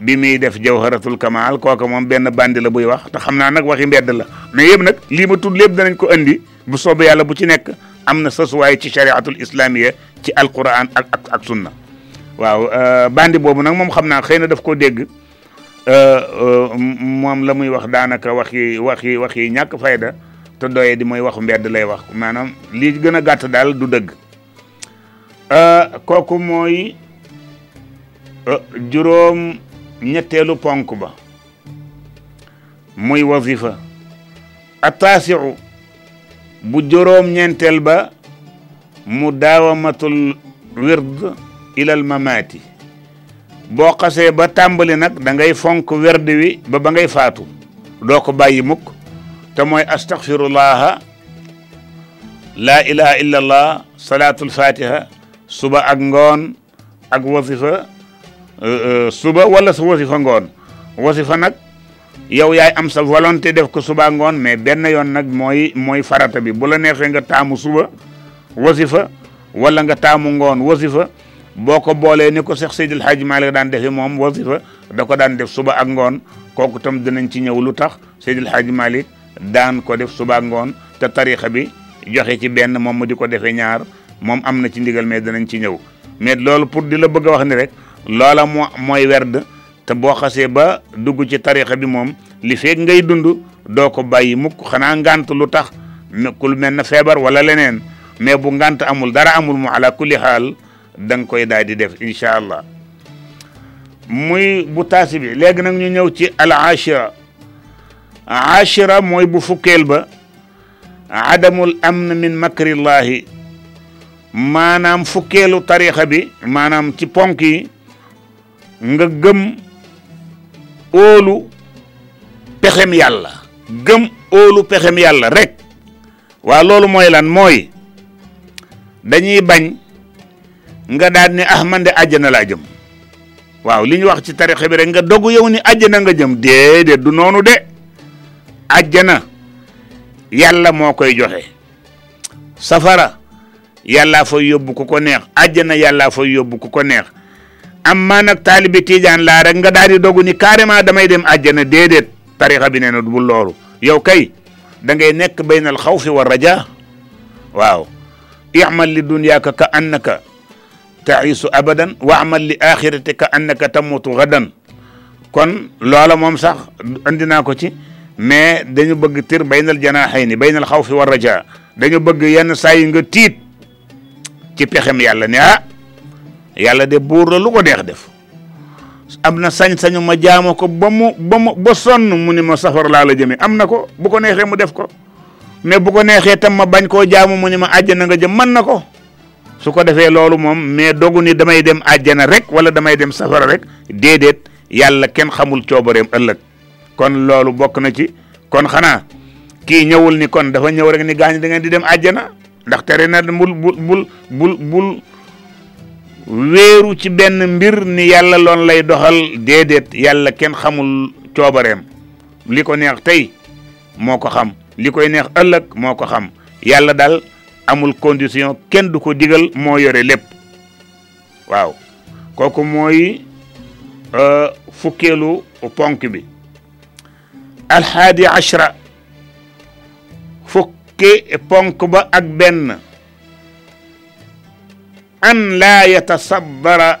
bi muy def jawharatul kamal kooka moom benn bandi la buy wax te xam naa nag waxi mbedd la mais yëpp nag lii ma tudd lépp danañ ko andi bu soobee yàlla bu ci nekk am na sasuwaay ci chariatul islamiya ci alquran ak ak ak sunna waaw euh, bandi boobu nag moom xam naa xëy na daf koo dégg euh, euh, moom la muy wax daanaka wax yi wax yi wax yi ñàkk fayda te doye di mooy waxu mbedd lay wax maanaam lii gën a gàtt daal du dëgg euh, kooku mooy euh, juróom ñetteelu ponk ba muy wazifa ataasiu bu juróom ñeenteel ba mu daawamatul wird ilal mamaati boo xasee ba tàmbali nag da ngay fonk werd wi ba ba ngay faatu doo ko bàyyi mukk te mooy astaghfirullaha laa ilaha illa allah salaatul fatiha suba ak ngoon ak wasifa euh, euh, suba wala sa wasifa ngoon wasifa nag yow yaay am sa volonté def ko suba ngoon mais benn yoon nag mooy mooy farata bi bu la neexee nga taamu suba wasifa wala nga taamu ngoon wasifa boo ko boolee ni ko Seex Seydil Haaji Maalik daan defe moom wasifa da ko daan def suba ak ngoon kooku tam dinañ ci ñëw lu tax Seydil Haaji Maalik daan ko def suba ngoon te tarixa bi joxe ci benn moom mu di ko defee ñaar moom am na ci ndigal mais danañ ci ñëw mais loolu pour di la bëgg a wax ni rek loola moo mooy werd te boo xasee ba dugg ci tarixa bi moom li feeg ngay dund doo ko bàyyi mukk xanaa ngant lu tax ku mel na feebar wala leneen mais bu ngant amul dara amul mu ala kulli xaal da nga koy daal di def incha allah muy bu taasi bi léegi nag ñu ñëw ci al ashira ashira mooy bu fukkeel ba adamul amn min makrillahi maanaam fukkeelu tarixa bi maanaam ci ponk yi nga gëm óolu pexem yàlla gëm óolu pexem yàlla rek waa loolu mooy lan mooy dañuy bañ nga daal ne ah man de àjjana laa jëm waaw li ñu wax ci tarixa bi rek nga dogu yow ni àjjana nga jëm déedéet du noonu de àjjana yàlla moo koy joxe safara yàllaa fay yóbbu ku ko neex àjjana yàllaa fay yóbbu ku ko neex am maa nag taalibi tiijaan laa rek nga daal di dogu ni carrément damay dem àjjana déedéet tarixa bi nee na bu loolu yow kay da ngay nekk baynal xawfi wa raja waaw imal li dunyaaka ka annaka taisu abadan wa amal li axirati ka annaka tamutu gadan kon loola moom sax andi naa ko ci mais dañu bëgg tir baynal janaaxayni baynal xawfi wa rajaa dañu bëgg yenn saa yi nga tiit ci pexem yàlla ne ah yàlla de buur la lu ko deex def am na sañ-sañu ma jaamu ko ba mu ba mu ba sonn mu ni ma safar laa la jëme am na ko bu ko neexee mu def ko ne bu ko neexee tam ma bañ koo jaamu mu ni ma àjjana nga jëm mën na ko su ko defee loolu moom mais dogu ni damay dem àjjana rek wala damay dem safara rek déedéet yàlla kenn xamul coobareem ëllëg kon loolu bokk na ci kon xanaa kii ñëwul ni kon dafa ñëw rek ni gaañ da ngeen di dem àjjana ndax tere na bul bul bul bul bul wéeru ci benn mbir ni yàlla loon lay doxal déedéet yàlla kenn xamul coobareem li ko neex tey moo ko xam li koy neex ëllëg moo ko xam yàlla daal amul condition kenn du ko digal moo yore lépp waaw kooku mooy euh, fukkeelu ponk bi alhaadi ashra fukki ponk ba ak benn an laa yatasabbara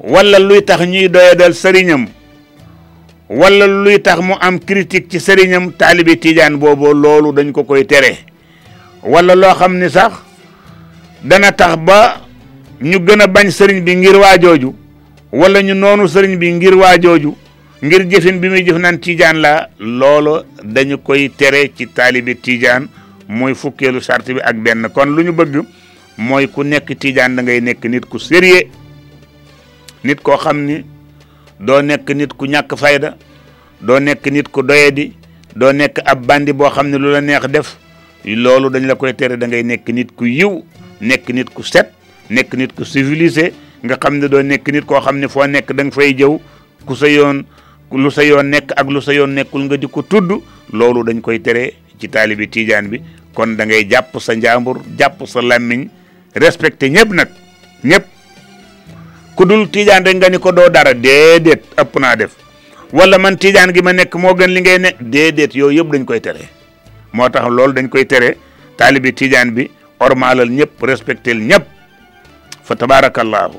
wala luy tax ñuy doyadal sëriñam wala luy tax mu am critique ci sëriñam taalibi tiijaan boobu loolu dañ ko koy tere wala loo xam ni sax dana tax ba ñu gën a bañ sëriñ bi ngir waa jooju wala ñu noonu sëriñ bi ngir waa jooju ngir jëfin bi muy jëf naan tiijaan la loolu dañu koy tere ci taalibi tiijaan mooy fukkeelu sart bi ak benn kon lu ñu bëgg mooy ku nekk tiijaan da ngay nekk nit ku sérieux nit koo xam ni doo nekk nit ku ñàkk fayda doo nekk nit ku doyadi doo nekk ab bandi boo xam ne lu la neex def loolu dañ la koy tere da ngay nekk nit ku yiw nekk nit ku set nekk nit ku civilisé nga xam ne doo nekk nit koo xam ne foo nekk da nga fay jëw ku sa yoon lu sa yoon nekk ak lu sa yoon nekkul nga di ko tudd loolu dañ koy tere ci taalibi tiijaan bi kon da ngay jàpp sa njaambur jàpp sa làmmiñ respecté ñëpp nag ñëpp ku dul tiijaan rek nga ni ko doo dara déedéet ëpp naa def wala man tiijaan gi ma nekk moo gën li ngay nekk déedéet yooyu yëpp dañ koy tere moo tax loolu dañ koy tere taalibi tiijaan bi ormaalal ñëpp respectel ñëpp fa tabaarakallaahu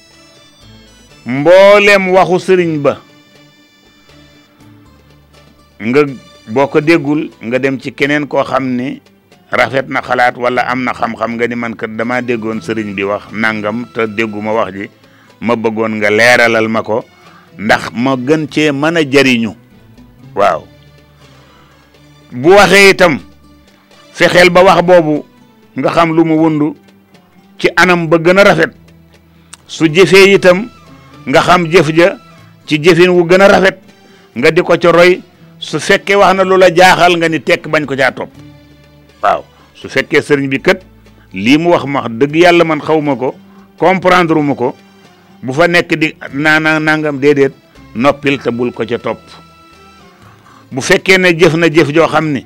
mboolem waxu sëriñ ba nga boo ko déggul nga dem ci keneen koo xam ni rafet na xalaat wala am na xam-xam nga ni man kat dama déggoon sëriñ bi wax nangam te dégguma wax ji ma bëggoon nga leeralal ma ko ndax ma gën cee mën a jariñu waaw bu waxee itam fexeel ba wax boobu nga xam lu mu wundu ci anam ba gën a rafet su jëfee itam nga xam jëf ja ci jëfin wu gën a rafet nga di ko ca roy su fekkee wax na lu la jaaxal nga ni tekk bañ ko caa topp waaw su fekkee sëriñ bi kët lii mu wax ma wax dëgg yàlla man xaw ma ko comprendre ma ko bu fa nekk di naana nangam déedéet noppil te bul ko ca topp bu fekkee ne jëf na jëf joo xam ni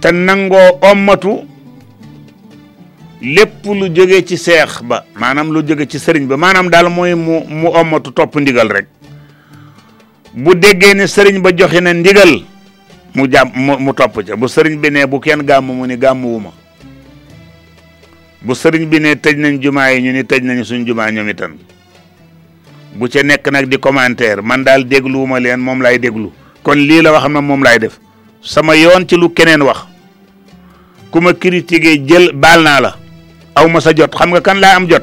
te nangoo ommatu lépp lu jóge ci seex ba maanaam lu jóge ci sëriñ ba maanaam daal mooy mu mu ommatu topp ndigal rek bu déggee ne sëriñ ba joxe na ndigal mu jàmm mu topp ca bu sëriñ bi ne bu kenn gàmm mu ni gàmm wu ma bu sëriñ bi ne tëj nañ jumaa yi ñu ni tëj nañu suñ jumaa ñoom itam bu ca nekk nag di commentaire man daal dégluwuma leen moom laay déglu kon lii la wax na moom laay def sama yoon ci lu keneen wax ku ma critiqué jël baal naa la aw ma sa jot xam nga kan laa am jot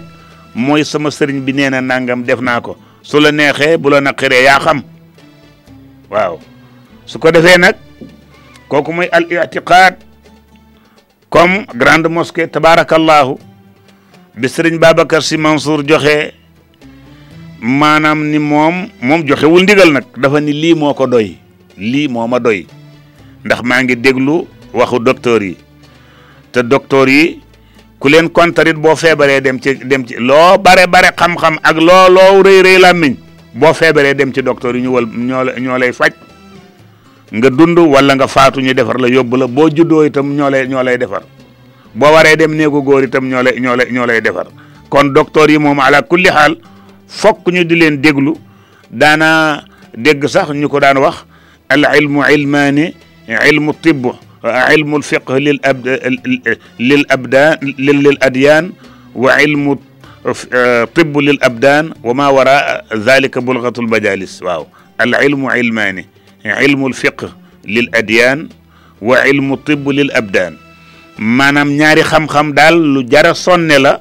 mooy sama sëriñ bi nee na nangam def naa ko su la neexee bu la naqaree yaa xam waaw su ko defee nag kooku mooy al itiqaad comme grande mosquée tabarakallahu bi sëriñ Babacar Sy Mansour joxe maanaam ni moom moom joxewul ndigal nag dafa ni lii moo ko doy lii moo ma doy ndax maa ngi déglu waxu docteur yi te docteur yi ku leen kontarit boo feebaree dem ci dem ci loo bare bare xam-xam ak loo loo rëy rëy làmmiñ boo feebaree dem ci docteur yi ñu wal ñoo ñoo lay faj nga dund wala nga faatu ñu defar la yóbbu la boo juddoo itam ñoo lay ñoo lay defar boo waree dem néegu góor itam ñoo lay ñoo lay ñoo lay defar kon docteur yi moom ala kulli xaal fokk ñu di leen déglu daana dégg sax ñu ko daan wax al ilmu ilmaani ilmu tibb ilmu alfiqh lil ab lil abdaan lil adyaan wa ilmu eh, tibb lil abdaan wa ma wara zalika bulgatul majalis waaw al ilmu ilmaani ilmul fiq lil adyaan wa ilmu tibb lil abdaan maanaam ñaari xam-xam daal lu jara sonne la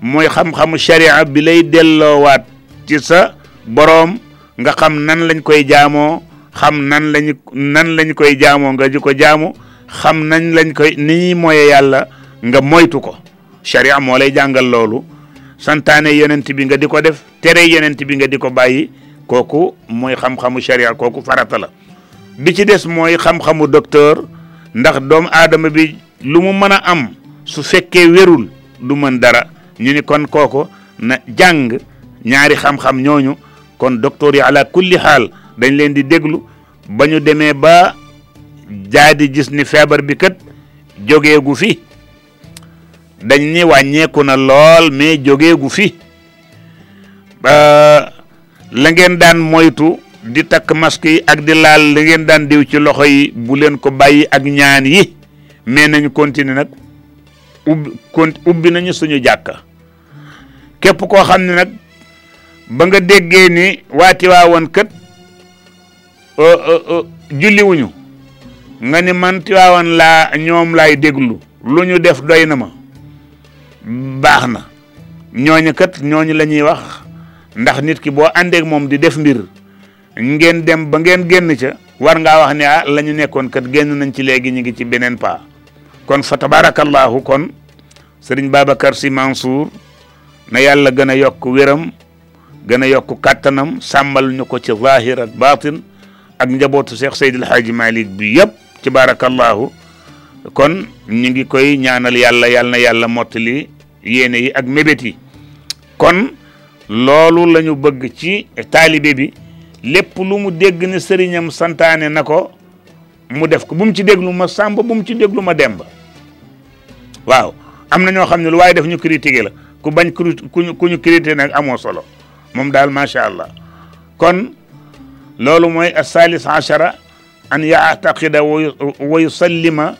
mooy xam-xamu sharia bi lay delloowaat ci sa boroom nga xam nan lañ koy jaamoo xam nan lañu nan lañ koy jaamoo nga di ko jaamu xam nañ lañ koy ni ñuy moye yàlla nga moytu ko sharia moo lay jàngal loolu santaane yonent bi nga di ko def tere yonent bi nga di ko bàyyi kooku mooy xam-xamu sharia kooku farata la bi ci des mooy xam-xamu docteur ndax doomu aadama bi lu mu mën a am su fekkee wérul du mën dara ñu ni kon kooku na jàng ñaari xam-xam ñooñu kon docteur yi ala kulli xaal dañ leen di déglu ba ñu demee ba jaadi gis ni feebar bi kat jógeegu fi dañ ni wàññeeku na lool mais jógeegu fi la ngeen daan moytu di takk masque yi ak di laal li ngeen daan diw ci loxo yi bu leen ko bàyyi ak ñaan yi mais nañu continuer nag ubbi kon ubbi nañu suñu jàkka képp koo xam ne nag ba nga déggee ni waati waa woon kët julli wuñu nga ni man Tiwaawan laa ñoom laay déglu lu ñu def doy na ma baax na ñooñu kat ñooñu la ñuy wax ndax nit ki boo àndeek moom di def mbir ngeen dem ba ngeen génn ca war ngaa wax ne ah la ñu nekkoon kat génn nañ ci léegi ñu ngi ci beneen paa kon fa tabarakallahu kon sëriñ Babacar Sy Mansour na yàlla gën a yokk wéram gën a yokk kàttanam sàmmal ñu ko ci zahir ak baatin ak njabootu Cheikh Seydil Hadji Malick bi yëpp ci barakallahu kon ñu ngi koy ñaanal yàlla yàlla na yàlla mottali yéene yi ak mébét yi kon loolu la ñu bëgg ci taalibe bi lépp lu mu dégg ne sëriñam santaane na ko mu def ko bu mu ci déglu ma sàmba bu mu ci déglu ma demba waaw am na ñoo xam ne lu waaye def ñu critiqué la ku bañ ku ñu ku ñu critiqué nag amoo solo moom daal macha allah kon loolu mooy asalis achara an yaataqida wa yusallima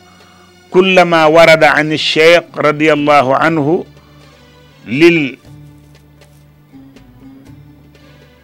kullama warada an cheikh radiallahu anhu lil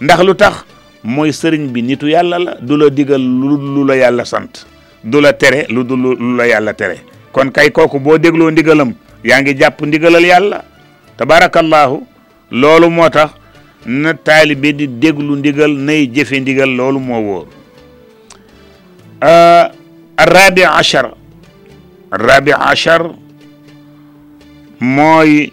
ndax lu tax mooy sëriñ bi nitu yàlla la du la digal lu lu la yàlla sant du la tere lu du lu la yàlla tere kon kay kooku boo dégloo ndigalam yaa ngi jàpp ndigalal yàlla tabaarakallaahu loolu moo tax na taalibe di déglu ndigal nay jëfe ndigal loolu moo wóor ah, arrabi achar arrabi achar mooy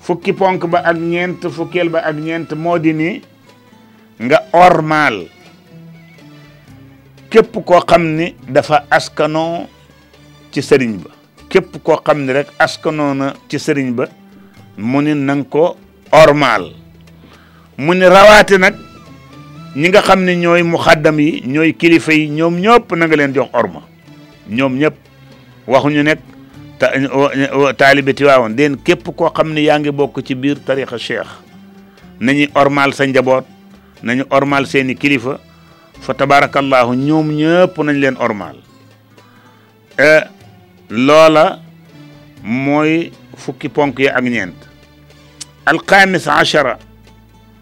fukki ponk ba ak ñeent fukkeel ba ak ñeent moo di ni nga ormaal képp koo xam ni dafa askanoo ci sëriñ ba képp koo xam ni rek askanoo na ci sëriñ ba mu ni nang ko ormaal mu ni rawaate nag ñi nga xam ne ñooy muxaddam yi ñooy kilifa yi ñoom ñëpp na nga leen jox orma ñoom ñëpp waxuñu nekk taalibe Tiwaawan den képp koo xam ne yaa ngi bokk ci biir tarixa cheikh nañu ormal sa njaboot nañu ormal seeni kilifa fa tabaarakallaahu ñoom ñëpp nañ leen ormal e, loola mooy fukki ponk yi ak ñeent alxamis achara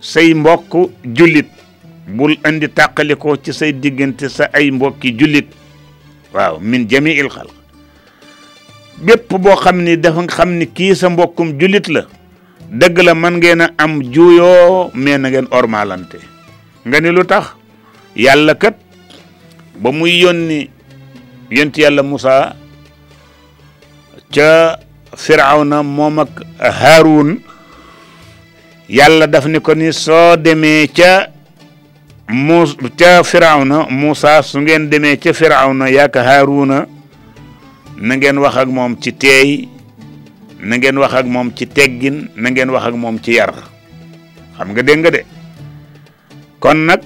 say mbokk jullit bul indi tàqalikoo ci say diggante sa ay mbokki jullit waaw min jamiil xalq bépp boo xam ni dafa xam ni kii sa mbokkum jullit la dëgg la man ngeen a am juuyoo mais na ngeen ormalante nga ni lu tax yàlla kat ba muy yónni yonent yàlla Moussa ca Firawna moom ak Haarun yàlla daf ni ko ni soo demee ca mu ca firawna Moussa su ngeen demee ca firawna yaaka Haaruna na ngeen wax ak moom ci teey na ngeen wax ak moom ci teggin na ngeen wax ak moom ci yar xam nga dégg nga de kon nag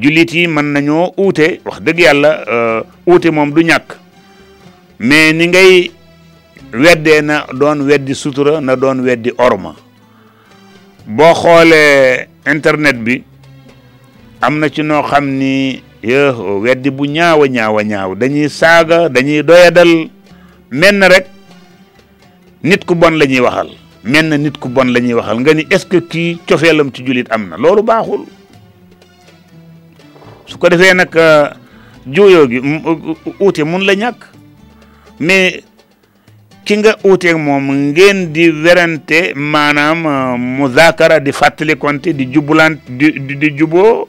jullit yi mën nañoo uute wax dëgg yàlla euh, uute moom du ñàkk mais ni ngay weddee na doon weddi sutura na doon weddi orma boo xoolee internet bi am na ci noo xam ni yo weddi bu ñaaw a ñaaw a ñaaw dañuy saaga dañuy doyadal menn rek nit ku bon la ñuy waxal menn nit ku bon la ñuy waxal nga ni est-ce que kii cofeelam ci jullit am na loolu baaxul su ko defee nag euh, juuyoo gi uute mun la ñàkk mais ki nga uuteeg moom ngeen di werante maanaam euh, muzaakara di fàttali konte di jubulant di di juboo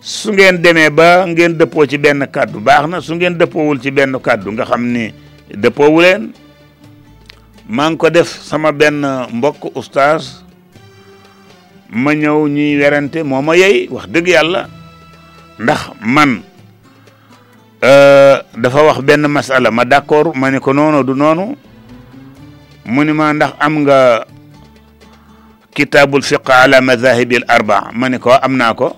su ngeen demee ba ngeen dëppoo ci benn kàddu baax na su ngeen dëppoowul ci benn kàddu nga xam ni dëppoowu leen maa ngi ko def sama benn mbokk oustaz ma ñëw ñuy werante moo ma yey wax dëgg yàlla ndax man euh, dafa wax benn masala ma d'accord ma ne ko noonu du noonu mu ni ma ndax am nga kitaabul fiq ala mazahibil arba ma ne ko am naa ko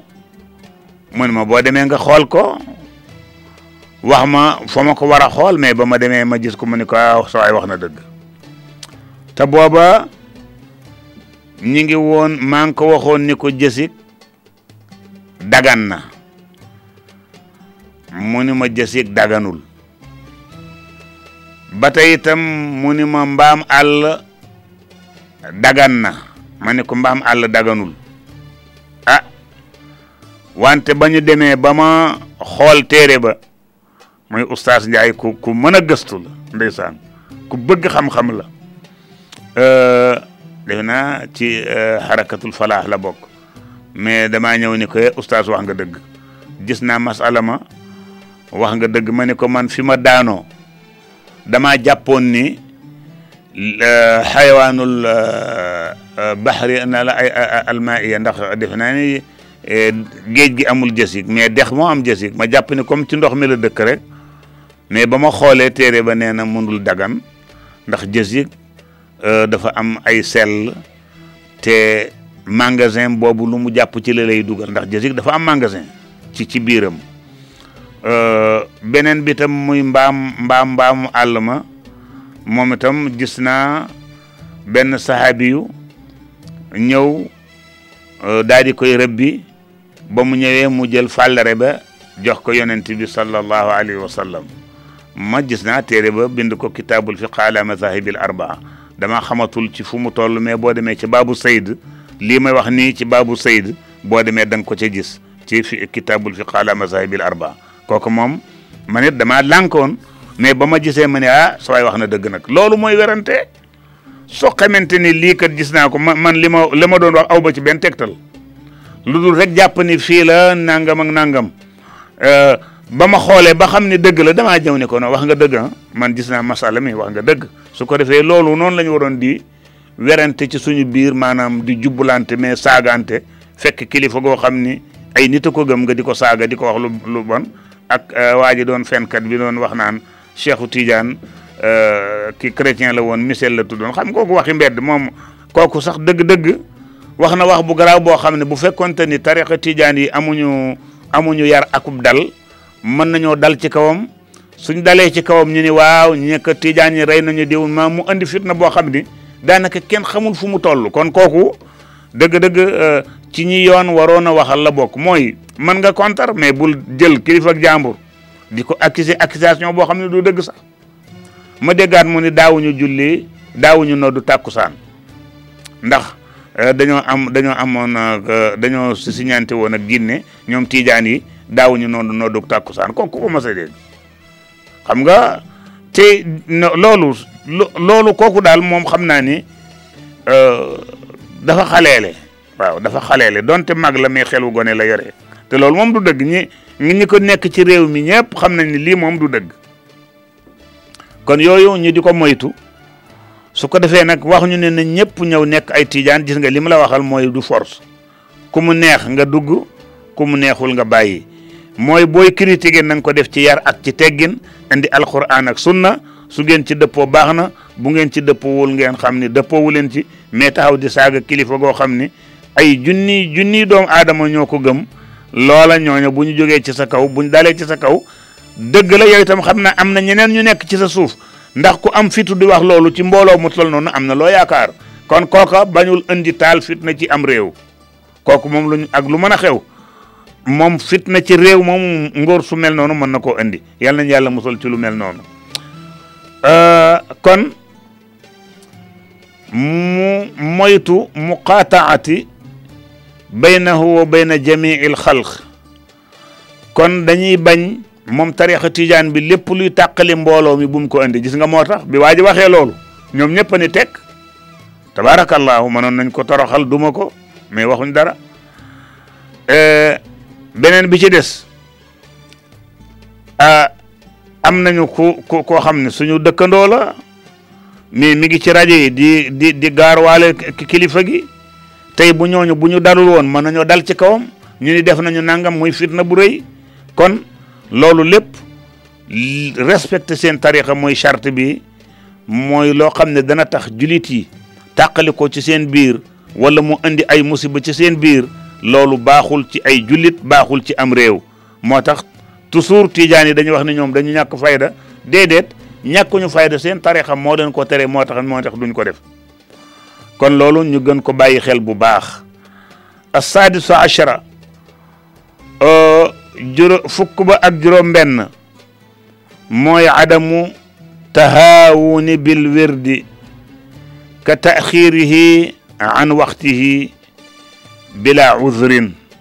mu ne ma boo demee nga xool ko wax ma fa ma ko war a xool mais ba ma demee ma gis ko mu ne ko ah, wax na dëgg te booba ñi ngi woon maa ngi ko waxoon ni ko jësig dagan na mu ni ma jësig daganul ba tey itam mu ni ma mbaam àll dagan na ma ni ko mbaam àll daganul ah wante ba ñu demee ba ma xool téere ba muy oustaz Ndiaye ku ku mën a gëstu la ndeysaan ku bëgg xam-xam la euh, defe naa ci euh, xarakatul falaax la bokk mais damaa ñëw ni ko eh, oustaz wax nga dëgg gis naa masala ma wax nga dëgg ma ni ko man fi ma daanoo damaa jàppoon ni euh, xayawaanul baxri na la ay almaiya ndax defe naa ni eh, géej gi amul jasig mais dex moo am jasig ma jàpp ni comme ci ndox mi la dëkk rek mais ba ma xoolee téere ba nee na mënul dagan ndax jasig eh, dafa am ay sell te magasin boobu lu mu jàpp ci la lay dugal ndax jasig dafa am magasin ci ci biiram eh, beneen bi tam muy mbaam mbaam mbaamu àll ma moom itam gis naa benn saxaabi ñëw euh, daal di koy rëbbi ba mu ñëwee mu jël fàllare ba jox ko yonent bi sallallahu alayhi wa sallam ma gis naa téere ba bind ko kitaabul fiq ala mazahibil arbaa dama xamatul ci fu mu toll mais boo demee ci baabu sayd lii may wax nii ci baabu sayd boo demee da nga ko ca gis ci fi kitaabul fiq ala mazahibil arbaa kooku moom man it damaa lànkoon mais ba ma gisee ma ne ah sa waay wax na dëgg nag loolu mooy werante soo xamante ni lii kat gis naa ko man man li ma li ma doon wax aw ba ci benn tegtal lu dul rek jàpp ni fii la nangam ak nangam euh, ba ma xoolee ba xam ne dëgg la damaa jëw ni ko non wax nga dëgg ah. man gis naa masala mi wax nga dëgg su ko defee loolu noonu la ñu waroon di werante ci suñu biir maanaam di jubbalante mais saagante fekk kilifa goo xam ni ay nit a ko gëm nga di ko saaga di ko wax lu lu bon ak euh, waa ji doon fenkat bi doon wax naan Cheikhu Tidiane euh, ki chrétien la woon Michel la tuddoon xam nga kooku waxi mbedd moom kooku sax dëgg-dëgg wax na wax bu garaaw boo xam ne bu fekkonte ni tariqa Tidiane yi amuñu amuñu yar akub dal mën nañoo dal ci kawam suñ dalee ci kawam ñu ni waaw ñu nekk Tidiane yi rey nañu diw ma mu andi fitna boo xam ni daanaka kenn xamul fu mu toll kon kooku dëgg-dëgg euh, ci ñi yoon waroon a waxal la bokk mooy mën nga kontar mais bul jël kilifa ak jàmbur di ko accuser accusation boo xam ne du dëgg sax ma déggaat mu ni daawuñu julli daawuñu noddu tàkkusaan ndax euh, dañoo am dañoo amoon euh, dañoo siñante woon ak Guinée ñoom tiijaan yi daawuñu noddu noddu tàkkusaan kooku ko mos a dégg xam nga te loolu loolu kooku daal moom xam naa ni euh, dafa xaleele waaw dafa xaleele donte mag la mais xelu gone la yore te loolu moom du dëgg ñi ñi ko nekk ci réew mi ñëpp xam nañ ni lii moom du dëgg kon yooyu ñu di ko moytu su ko defee nag wax ñu ne na ñëpp ñëw nekk ay tiijaan gis nga li mu la waxal mooy du force ku mu neex nga dugg ku mu neexul nga bàyyi mooy booy critiquer na nga ko def ci yar ak ci teggin indi alquran ak sunna su ngeen ci dëppoo baax na bu ngeen ci dëppowul ngeen xam ni dëppowu leen ci mais taxaw di saaga kilifa goo xam ni ay junni junni doom aadama ñoo ko gëm loola ñooñu bu ñu jógee ci sa kaw bu ñu dalee ci sa kaw dëgg la yow itam xam na am na ñeneen ñu nekk ci sa suuf ndax ku am fitu di wax loolu ci mbooloo mu tol noonu am na loo yaakaar kon kooka bañul indi taal fitna ci am réew kooku moom luñ ak lu mën a xew moom fitna ci réew moom ngóor su mel noonu mën na koo indi yàlla nañ yàlla musal ci lu mel noonu euh, kon mu moytu muqaataati baynahu wa bayna jamii il xalq kon dañuy bañ moom tarixa tijaan bi lépp luy tàqali mbooloo mi bu mu ko andi gis nga moo tax bi waa ji waxee loolu ñoom ñëpp a ni teg tabaarakallaahu mënoon nañ ko toroxal duma ko mais waxuñ dara eh, beneen bi ci des ah, am nañu ku ku koo xam ne suñu dëkkandoo la mais mi ngi ci rajo yi di di di gaarwaale kilifa gi tey bu ñooñu bu ñu dalul woon mën nañoo dal ci kawam ñu ni def nañu nangam muy fitna bu rëy kon loolu lépp respecté seen tarixa mooy charte bi mooy loo xam ne dana tax julit yi tàqali ko ci seen biir wala mu indi ay musiba ci seen biir loolu baaxul ci ay jullit baaxul ci am réew moo tax toujours tijaan yi dañuy wax ne ñoom dañu ñàkk fayda déedéet ñàkkuñu fayda seen tarixa moo leen ko tere moo tax moo tax duñ ko def kon loolu ñu gën ko bàyyi xel bu baax assaadisu achara euh, juró fukk ba ak juróom benn mooy adamu tahaawuni bil wirdi ka taxirihi an waxtihi bila uzrin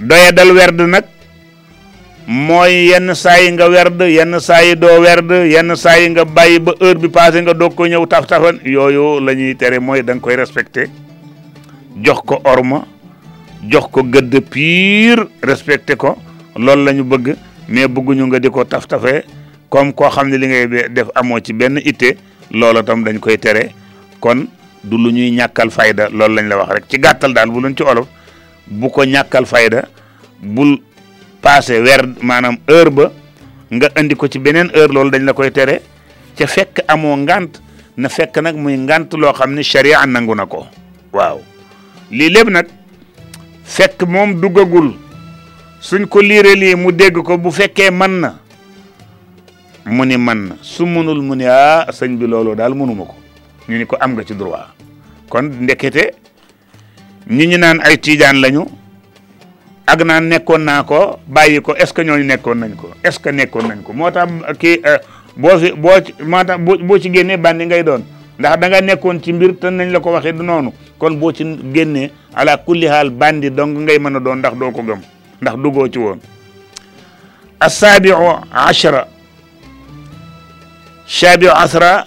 doye dal werd nag mooy yenn saa yi nga werd yenn saa yi doo werd yenn saa yi nga bàyyi ba heure bi passé nga doog ko ñëw taf tafan yooyu la ñuy tere mooy da nga koy respecté jox ko orma jox ko gëdd pire respecté ko loolu la ñu bëgg mais bëgguñu nga di ko taf tafee comme koo xam ne li ngay def amoo ci benn itte loola tam dañ koy tere kon du lu ñuy ñàkkal fayda loolu lañ la wax rek ci gàttal daal bu luñ ci olof bu ko ñàkkal fayda bul passé weer maanaam heure ba nga indi ko ci beneen heure loolu dañ la koy tere ca fekk amoo ngant na fekk nag muy ngant loo xam ne sharia nangu na ko waaw lii lépp nag fekk moom duggagul suñ ko liire lii mu dégg ko bu fekkee man na mu ni man na su mënul mu ni ah sëñ bi loolu daal mënuma ko ñu ni ko am nga ci droit kon ndekete ñi ñu naan ay tiijaan lañu ak naan nekkoon naa ko bàyyi ko est ce que ñooñu nekkoon nañ ko est ce que nekkoon nañ ko moo tax kii euh, boo fi boo moo tax boo ci génnee bandi ngay doon ndax da nga nekkoon ci mbir te nañ la ko waxee du noonu kon boo ci génnee ala kulli haal bandi donc ngay mën a doon ndax doo ko gëm ndax duggoo ci woon asaabiu ashara saabiu asra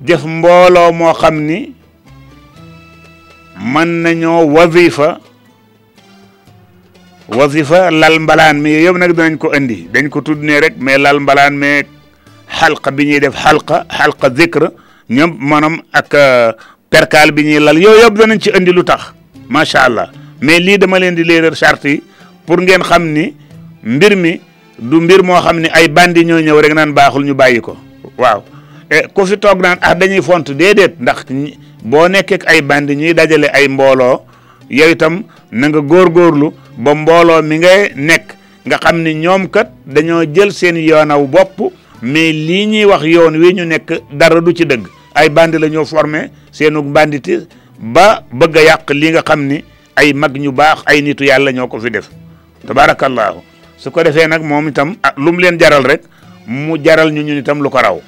def mbooloo moo xam ni mën nañoo wazifa wazifa lal mbalaan mi yooyu yëpp nag danañ ko indi dañ ko tudd ne rek mais lal mbalaan meeg xalqa bi ñuy def xalqa xalqa zikr ñoom maanaam ak euh, perkaal bi ñuy lal yooyu yëpp danañ ci indi lu tax macha allah mais lii dama leen di leeral charte yi pour ngeen xam ni mbir mi du mbir moo xam ne ay bandi ñoo ñëw rek naan baaxul ñu bàyyi ko waaw eh, ku fi toog naan ah dañuy font déedéet ndax boo nekkee ay bandi ñuy dajale ay mbooloo yow itam na nga góorgóorlu ba mbooloo mi ngay nekk nga xam ni ñoom kat dañoo jël seen yoonaw bopp mais lii ñuy wax yoon wi ñu nekk dara du ci dëgg ay bandi la ñoo formé seenu banditi ba bëgg a yàq li nga xam ni ay mag ñu baax ay nitu yàlla ñoo ko fi def tabaarakallaahu su ko defee nag moom itam ah lu mu leen jaral rek mu jaral ñu ñun itam lu ko raw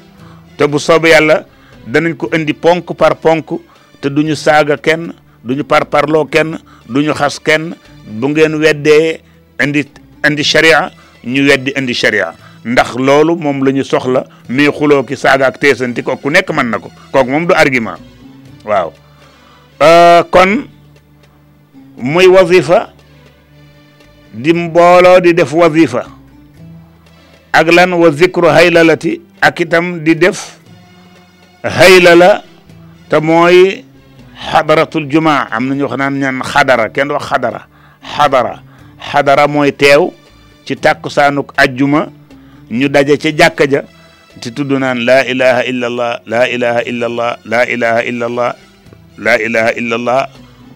te bu soobee yàlla danañ ko indi ponk par ponk te du ñu saaga kenn du ñu par parloo kenn du ñu xas kenn bu ngeen weddee indi indi sharia ñu weddi indi sharia ndax loolu moom la ñu soxla mais xuloo ki saaga ak teesanti ko ku nekk mën na ko kooku moom du argument waaw euh, kon muy wazifa di mbooloo di def wazifa ak lan wa zikru haylalati ak itam di def haylala te mooy xadaratul jumaa am na ñu wax naan ñaan xadara kenn wax xadara xadara xadara mooy teew ci tàkkusaanuk ajjuma ñu daje ci jàkka ja ti tudd naan laa ilaha illa allah laa ilaha illa allah laa ilaha illa allah laa ilaha illa allah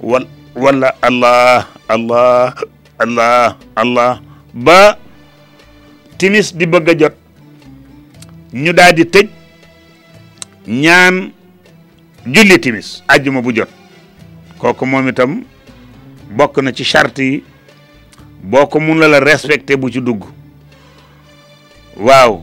wal wala allah allah allah allah ba timis di bëgg a jot ñu daal di tëj ñaan julli timis ajjuma bu jot kooku moom itam bokk na ci charte yi boo ko mun la la respecté bu ci dugg waaw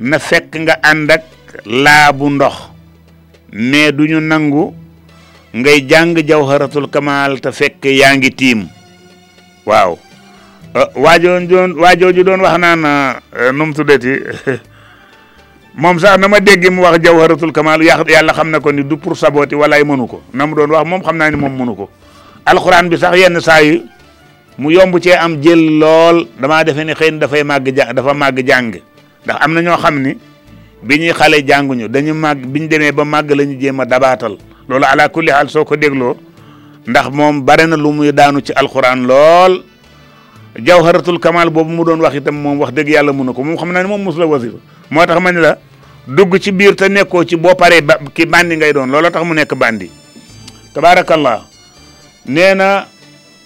na fekk nga ànd ak laabu ndox mais du ñu nangu ngay jàng jawharatul kamaal te fekk yaa ngi tiim waaw euh, waajoo doon waajoo ju doon wax naan euh, nu mu tuddati moom sax na ma dégg mu wax jawharatul kamaal yàlla xam na ko ni du pour sabooti walaay mënu ko na mu doon wax moom xam naa ni moom mënu ko alxuraan bi sax yenn saa mu yomb cee am jël lool damaa defe ni xëy na dafay màgg ja dafa màgg jàng ndax am na ñoo xam ni bi ñuy xale jànguñu dañu màgg bi ñu demee ba màgg la ñu jéem a dabaatal loolu ala kulli xaal soo ko dégloo ndax moom bare na lu muy daanu ci alxuraan lool jawharatul kamal boobu mu doon wax itam moom wax dëgg yàlla mun na ko moom xam naa ne moom mos la wasifa moo tax ma ne la dugg ci biir te nekkoo ci boo paree ba ki bandi ngay doon looloo tax mu nekk bandi tabaarakallah nee na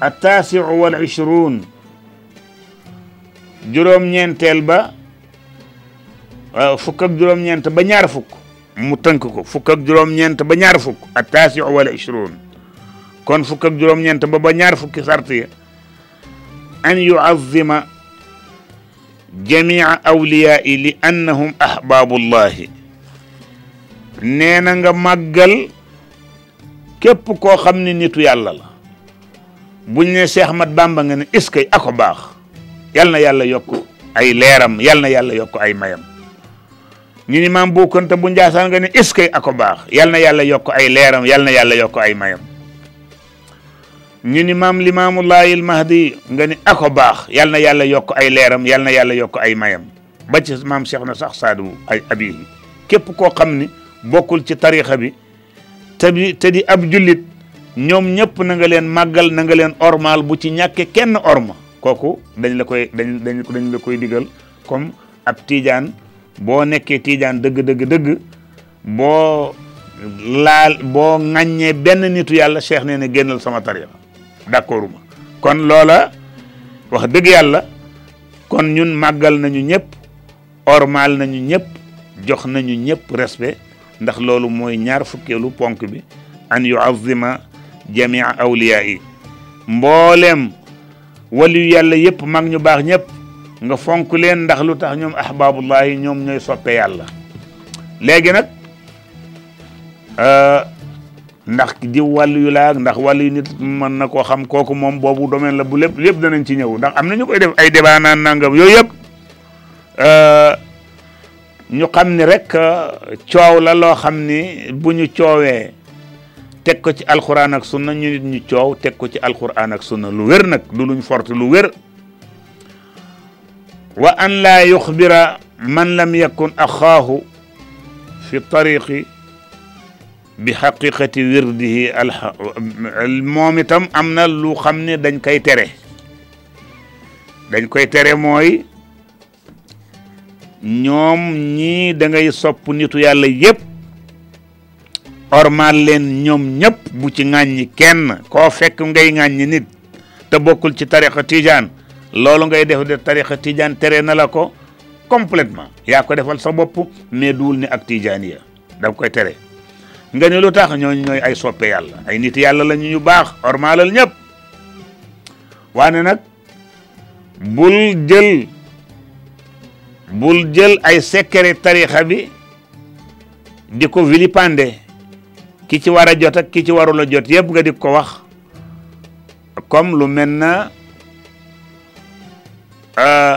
attaasiu wal ishruun juróom-ñeenteel ba fukk ak juróom-ñeent ba ñaar fukk mu tënk ko fukk ak juróom-ñeent ba ñaar fukk attaasiu wal ishruun kon fukk ak juróom-ñeent ba ba ñaar fukki sart ya an yuazima jamia awliyaai li annahum ahbaabullahi nee na nga màggal képp koo xam ne nitu yàlla la buñ ne Cheikh Ahmad Bamba nga ne est-ce que ako baax yal na yàlla yokk ay leeram yal na yàlla yokk ay mayam ñu ni maam bu Kunta bu Njaasaan nga ne est-ce que ako baax yal na yàlla yokk ay leeram yal na yàlla yokk ay mayam ñu ni maam limaamu laayil mahdi nga ni ako baax yal na yàlla yokk ay leeram yal na yàlla yokk ay mayam ba ci maam Cheikh na sax saadu ay abihi képp koo xam ni bokkul ci tarixa bi te di te di ab jullit ñoom ñëpp na nga leen màggal na nga leen ormal bu ci ñàkke kenn orma kooku dañ la koy dañ dañ dañ la koy digal comme ab tiijaan boo nekkee tiijaan dëgg dëgg dëgg boo laal boo ŋàññee benn nitu yàlla cheikh nee na génnal sama tariqa d'accord ma kon loola wax dëgg yàlla kon ñun màggal nañu ñëpp ormal nañu ñëpp jox nañu ñëpp respect ndax loolu mooy ñaar fukkeelu ponk bi an yuazima jamia awliyaa yi mbooleem waliyu yàlla yëpp mag ñu baax ñëpp nga fonk leen ndax lu tax ñoom ahbaabullahi ñoom ñooy soppe yàlla léegi nag euh, ndax di wàllu yu laag ndax wàllu yu nit mën na koo xam kooku moom boobu domaine la bu lépp lépp danañ ci ñëw ndax am na ñu koy def ay débat naan nangam yooyu yëpp euh, ñu xam ni rek euh, coow la loo xam ni bu ñu coowee teg ko ci alxuraan ak sunna ñu nit ñu coow teg ko ci alxuraan ak sunna lu wér nag du luñ forte lu wér wa an laa yuxbira man lam yakun axaahu fi tariqi bi xaqiqati wirdihi al moom itam am na lu xam ne dañ koy tere dañ koy tere mooy ñoom ñii da ngay sopp nitu yàlla yépp ormal leen ñoom ñëpp bu ci ŋàññi kenn koo fekk ngay ŋàññi nit te bokkul ci tariqa tijaan loolu ngay def de tariqa tijaan tere na la ko complètement yaa ko defal sa bopp mais duwul ni ak tijaan ya da koy tere nga ne lu tax ñooñu ñooy ay soppe yàlla ay nit yàlla la ñu baax ormalal ñëpp waane nag bul jël bul jël ay secret tarixa bi di ko vilipande ki ci war a jot ak ki ci warul a jot yëpp nga di ko wax comme lu mel na euh,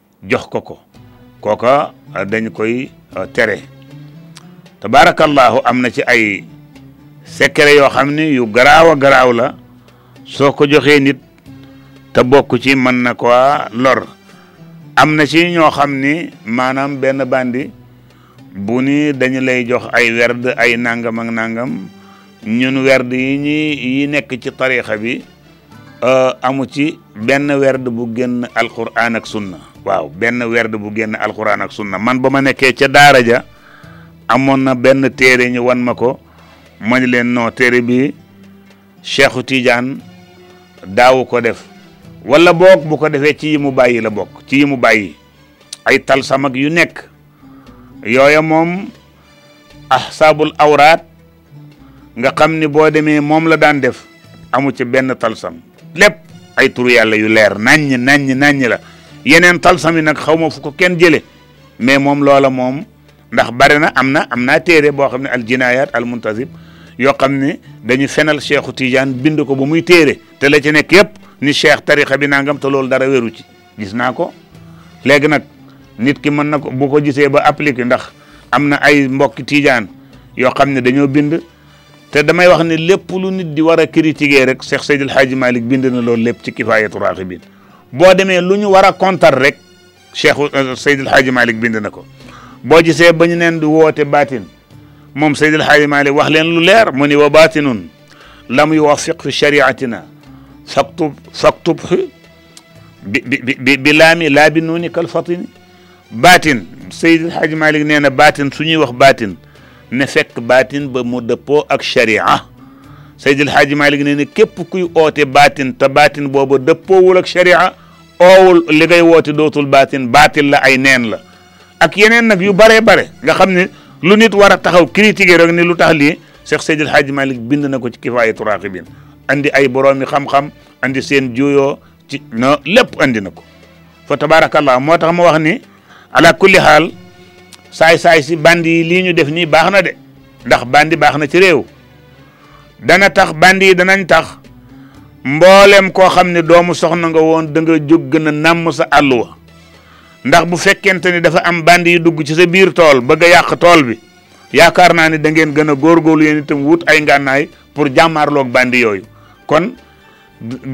jox ko ko kooka euh, dañ koy euh, tere tabaarakallaahu am na ci ay secret yoo xam ne yu garaaw a garaaw la soo ko joxee nit te bokk ci mën na ko lor am na ci ñoo xam ni maanaam benn bandi bu ni dañu lay jox ay werd ay nangam ak nangam ñun werd yi ñi yi nekk ci tarixa bi euh, amu ci benn werd bu génn alquran ak sunna waaw benn werd bu génn alquran ak sunna man ba ma nekkee ca daara ja amoon na benn téere ñu wan ma ko ma ni leen non téere bi Cheikhu Tidiane daawu ko def wala boog bu ko defee ci yi mu bàyyi la bokk ci yi mu bàyyi ay talsam ak yu nekk yooya moom ahsaabul awraat nga xam ni boo demee moom la daan def amu ci benn talsam lépp ay turu yàlla yu leer naññ naññ naññ la yeneen talsam yi nag xaw ma fu ko kenn jële mais moom loola moom ndax bari na am na am naa téere boo xam ne al jinayat al muntasib yoo xam ne dañu fenal Cheikhu Tidiane bind ko ba muy téere te la ci nekk yëpp ni cheikh tarixa bi nangam te loolu dara wéru ci gis naa ko léegi nag nit ki mën na ko bu ko gisee ba appliqué ndax am na ay mbokki tiijaan yoo xam ne dañoo bind te damay wax ne lépp lu nit di war a critiquer rek Cheikh Seydil Hadji Malick bind na loolu lépp ci kifaayatu raaxibiin boo demee lu ñu war a kontar rek Cheikh euh, Seydil Hadji Malick bind na ko boo gisee ba ñu neen di woote baatin moom Seydil Hadji Malick wax leen lu leer mu ni wa baatinun lam yuwafiq fi shariatina faktub faktub bi bi bi laami laa bi nuuni kal fatini baatin Seydi Hadji Malick nee na baatin su ñuy wax baatin ne fekk baatin ba mu dëppoo ak sharia Seydi Hadji Malick nee na képp kuy oote baatin te baatin booba dëppoowul ak sharia oowul li ngay woote dootul baatin baatin la ay neen la ak yeneen nag yu baree bare nga xam ne lu nit war a taxaw critiquer rek ni lu tax lii Cheikh Seydil Hadji Malick bind na ko ci Kifaayatu Raaxibiin andi ay boroomi xam-xam andi seen juuyoo ci no lépp andi na ko fa tabarakallah moo tax ma wax ni ala kulli xaal saay-saay si bandi yi lii ñu def nii baax na de ndax bandi baax na ci réew dana tax bandi yi danañ tax mboolem koo xam ne doomu soxna nga woon da nga jóg gën a nàmm sa àlluwa ndax bu fekkente ni dafa am bandi yi dugg ci sa biir tool bëgg a yàq tool bi yaakaar naa ne da ngeen gën a góorgóorlu yéen itam wut ay ngànnaay pour jàmmaarloog bandi yooyu kon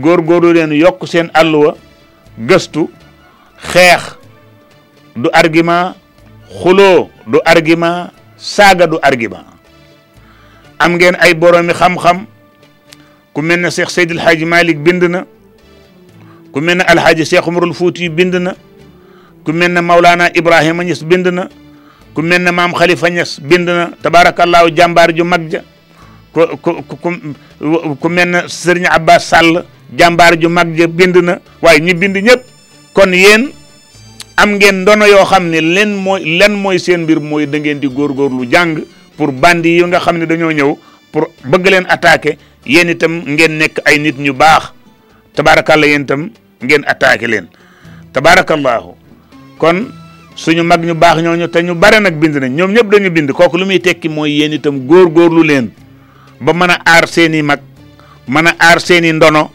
góorgóorlu leen yokk seen àlluwa gëstu xeex du argument xuloo du argument saaga du argument am ngeen ay boroomi xam-xam ku mel ne Cheikh Seydil Hadji Malick bind na ku mel ne Alhaji Cheikh Umarul Fouti bind na ku mel ne Maulana Ibrahima Niass bind na ku mel ne maam Khalifa Niass bind na tabaarakallaahu jàmbaar ju mag ja ku ku ku mel ne sëriñ Abbas Sall jàmbaar ju mag ja bind na waaye ñi bind ñëpp kon yéen am ngeen ndono yoo xam ne leen mooy leen mooy seen mbir mooy da ngeen di lu jàng pour bandi yi nga xam ne dañoo ñëw pour bëgg leen attaquer yéen itam ngeen nekk ay nit ñu baax tabaarakàlla yéen itam ngeen attaqué leen tabaarakallaahu kon suñu mag ñu baax ñooñu te ñu bare nag bind nañ ñoom ñëpp dañu bind kooku lu muy tekki mooy yéen itam góorgóorlu leen ba mën a aar seen i mag mën a aar seen i ndono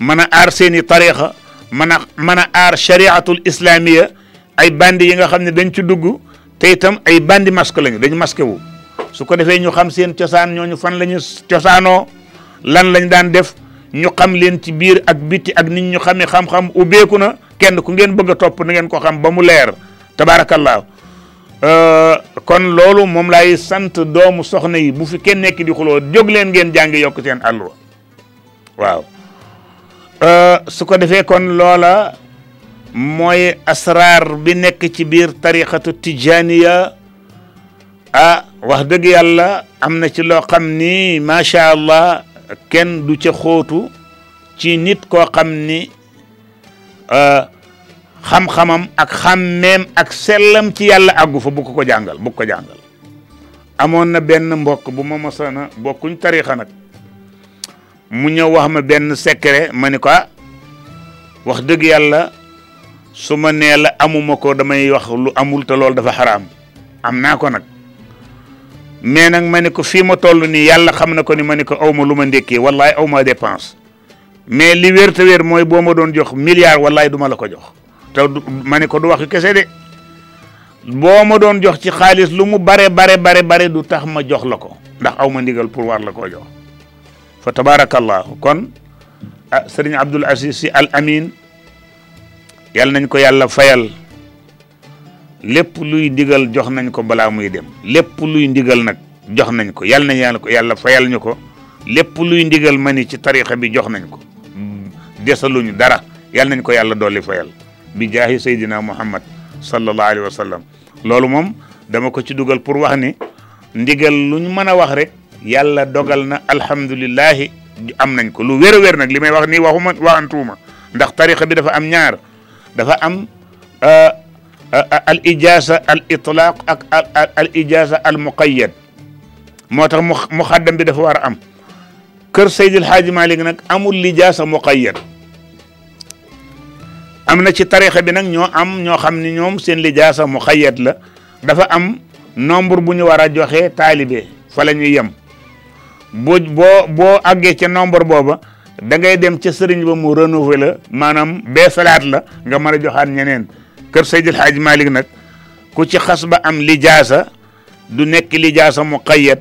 mën a aar seen i tarixa mën a mën a aar chariatul islamiya ay bandi yi nga xam ne dañ ci dugg te itam ay bandi masque lañu dañu masqué wu su ko defee ñu xam seen cosaan ñooñu fan lañu cosaanoo lan lañ daan def ñu xam leen ci biir ak biti ak nit ñu xamee xam-xam ubbeeku na kenn ku ngeen bëgg a topp na ngeen ko xam ba mu leer tabaarakallaahu euh, kon loolu moom laay sant doomu soxna yi bu fi kenn nekk di xuloo jóg leen ngeen jàngi yokk seen àlluwa waaw euh, su ko defee kon loola mooy asraar bi nekk ci biir tariqatu tijaniya ah wax dëgg yàlla am na ci loo xam ni macha allah kenn du ca xóotu ci nit koo xam ni euh, xam-xamam ak xàmmeem ak sellam ci yàlla àggu fa bu ko ko jàngal bu ko jàngal amoon na benn mbokk bu ma mosana bokkuñ tariixa nag mu ñëw wax ma benn secret ma ni ko ah, wax dëgg yàlla su ma nee la amuma ko damay wax lu amul te loolu dafa xaraam am naa ko nag mais nag ma ne ko fii ma toll nii yàlla xam na ko ni ma ne ko aw ma lu ma ndékkee wallaay aw ma dépense mais li wér te wér mooy boo ma doon jox milliard wallaay duma la ko jox te ma ne ko du wax kese de boo ma doon jox ci xaalis lu mu bare bare bare bare du tax ma jox la ko ndax aw ma ndigal pour war la koo jox fa tabarakallahu kon ah sëriñ Abdul Aziz si al amin yal nañ ko yàlla fayal lépp luy ndigal jox nañ ko balaa muy dem lépp luy ndigal nag jox nañ ko yàlla nañ yàlla ko yàlla fayal ñu ko lépp luy ndigal ma ni ci tarixa bi jox nañ ko desaluñu dara yàlla nañ ko yàlla dolli fayal bi jaahi saydina muhammad sallallahu alayhi wa sallam loolu moom dama ko ci dugal pour wax ni ndigal luñ mën a wax rek yàlla dogal na alhamdulilahi am nañ ko lu wér a wér nag li may wax nii waxuma waxantuuma ndax tarixa bi dafa am ñaar dafa am euh, euh, al ijaasa al itlaaq ak al ijaasa al muqayyad moo tax mu muxaddam bi dafa war a am kër Seydil Haaji Malik nag amul lijaasa muqayyad am na ci tarixa bi nag ñoo am ñoo xam ni ñoom seen lijaasa muqayyad la dafa am nombre bu ñu war a joxe taalibe fa la ñuy yem bu boo boo àggee ca nombre booba da ngay dem ca sëriñ ba mu renouveler la maanaam bee salaat la nga mën a joxaat ñeneen kër Seydil Hadj Malick nag ku ci xas ba am lijaasa du nekk lijaasa mu xayyat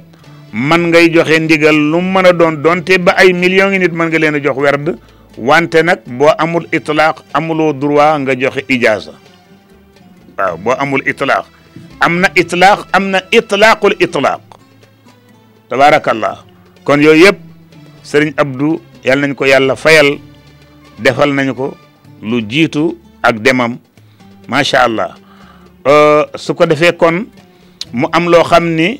man ngay joxe ndigal lu mën a doon donte ba ay millions yi nit mën nga leen a jox werd wante nag boo amul itlaaq amuloo droit nga joxe ijaasa waaw boo amul itlaax am na itlaax am na itlaaqul itlaaq tabaarakallah kon yooyu yëpp sëriñ Abdou yal nañ ko yàlla fayal defal nañu ko lu jiitu ak demam macha allah euh, su ko defee kon mu am loo xam ni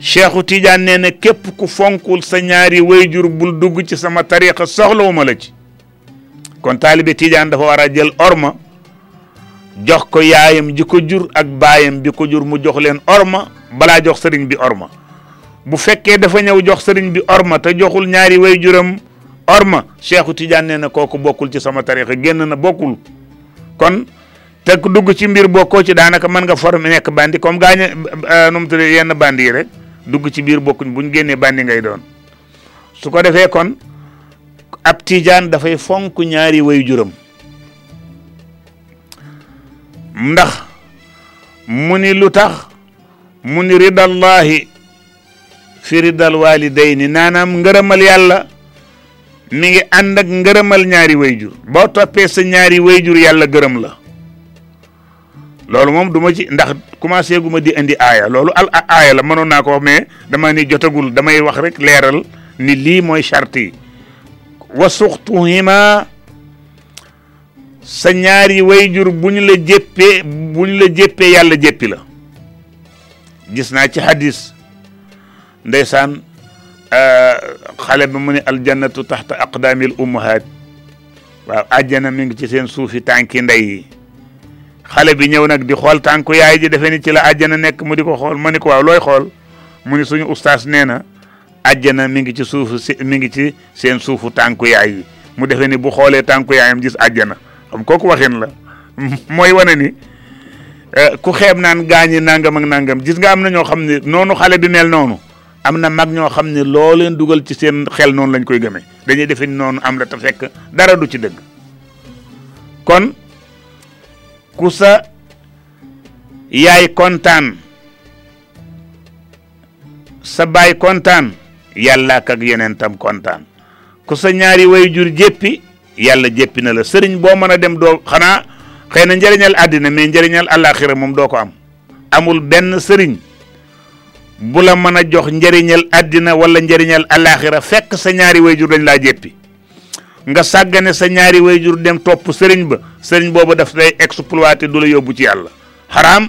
Cheikhu Tidiane nee na képp ku fonkul sa ñaari wayjur bul dugg ci sama tariqa soxlawuma la ci kon taalibe Tidiane dafa war a jël orma jox ko yaayam ji ko jur ak baayam bi ko jur mu jox leen orma balaa jox sëriñ bi orma bu fekkee dafa ñëw jox sëriñ bi orma te joxul ñaari way juram orma Cheikhu Tidiane nee na kooku bokkul ci sama tarixa génn na bokkul kon te ku dugg ci mbir bokkoo ci daanaka mën nga former nekk bandi comme gaañ euh, nu mu tudd yenn bandi yi rek dugg ci biir bokkuñ buñ génnee bandi ngay doon su ko defee kon ab tiijaan dafay fonk ñaari way juram ndax mu ni lu tax mu ni ridallahi firidal walidayni naanaam ngërëmal yàlla mi ngi ànd ak ngërëmal ñaari wayjur boo toppee sa ñaari wayjur yàlla gërëm la loolu moom duma ci ndax commencé gu ma di indi aaya loolu al aaya la mënoon naa ko wax mais dama ni jotagul damay wax rek leeral ni lii mooy charte yi wa suxtuhima sa ñaari wayjur bu ñu la jéppee bu ñu la jéppee yàlla jéppi la gis naa ci hadis ndeysaan euh, xale bi mu ne aljannatu taxta aqdaamil ummahaat waaw àjjana mi ngi ci seen suufi tànki ndey yi xale bi ñëw nag di xool tànku yaay ji defe ni ci la àjjana nekk mu di ko xool ma ni ko waaw looy xool mu ni suñu ustaas nee na àjjana mi ngi ci suufu mi ngi ci seen suufu tànku yaay yi mu defee ni bu xoolee tànku yaayam gis àjjana xam kooku waxin la mooy wane ni eh, ku xeeb naan gaañi nangam ak nangam gis nga am na ñoo xam ne noonu xale bi mel noonu am na mag ñoo xam ne loo leen dugal ci seen xel noonu lañ koy gëmee dañuy defe ni noonu am la te fekk dara du ci dëgg kon ku sa yaay kontaan sa baay kontaan yàlla ak ak yeneen tam kontaan ku sa ñaari way jur jéppi yàlla jéppi na la sëriñ boo mën a dem doo xanaa xëy na njëriñal àddina mais njëriñal àllaaxira moom doo ko am amul benn sëriñ bu la mën a jox njëriñal àddina wala njëriñal alaaxira fekk sa ñaari wayjur dañ laa jéppi nga sàggane sa ñaari wayjur dem topp sëriñ ba sëriñ boobu daf lay exploité du la yóbbu ci yàlla xaraam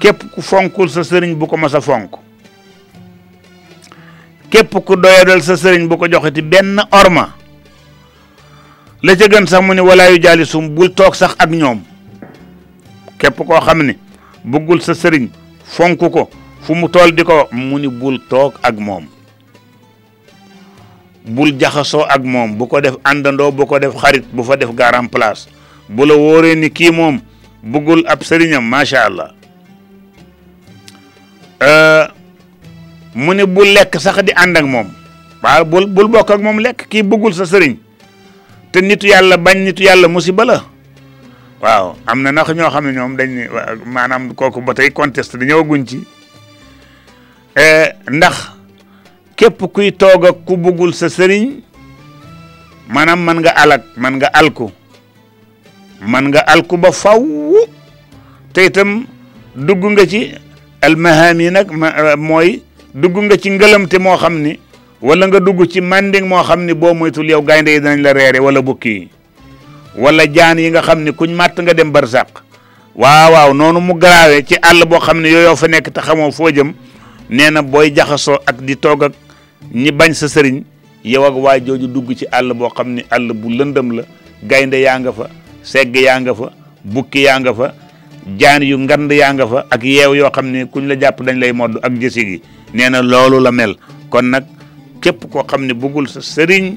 képp ku fonkul sa sëriñ bu ko mas a fonk képp ku doyadal sa sëriñ bu ko joxeti benn orma la ca gën sax mu ne walaayu jaali sum bul toog sax ak ñoom képp koo xam ne bëggul sa sëriñ fonk ko fu mu tool di ko mu ni bul toog ak moom bul jaxasoo ak moom bu ko def àndandoo bu ko def xarit bu fa def garam place bu la wóoree ni kii moom bëggul ab sëriñam macha allah euh, mu ne bul lekk sax di ànd ak moom waaw bul bul bokk ak moom lekk kii bëggul sa sëriñ te nitu yàlla bañ nitu yàlla musiba la waaw am na nax ñoo xam ne ñoom dañ ni maanaam kooku ba tey conteste di ñëwaguñ ci eh, ndax képp kuy toog ak ku bëggul sa sëriñ maanaam man nga alak man nga alku man nga alku ba faw te itam dugg nga ci almaham yi nag mooy dugg nga ci ngëlamte moo xam ni wala nga dugg ci manding moo xam ni boo moytul yow gaynde yi danañ la reere wala bukki wala jaan yi nga xam ne kuñ màtt nga dem barsàq waaw waaw noonu mu garaawee ci àll boo xam ne yooyoo fa nekk te xamoo foo jëm nee na booy jaxasoo ak di toog ak ñi bañ sa sëriñ yow ak waa jooju dugg ci àll boo xam ne àll bu lëndëm la gaynde yaa nga fa segg yaa nga fa bukki yaa nga fa jaan yu ngand yaa nga fa ak yeew yoo xam ne kuñ la jàpp dañ lay modd ak jësi gi nee na loolu la mel kon nag képp koo xam ne bëggul sa sëriñ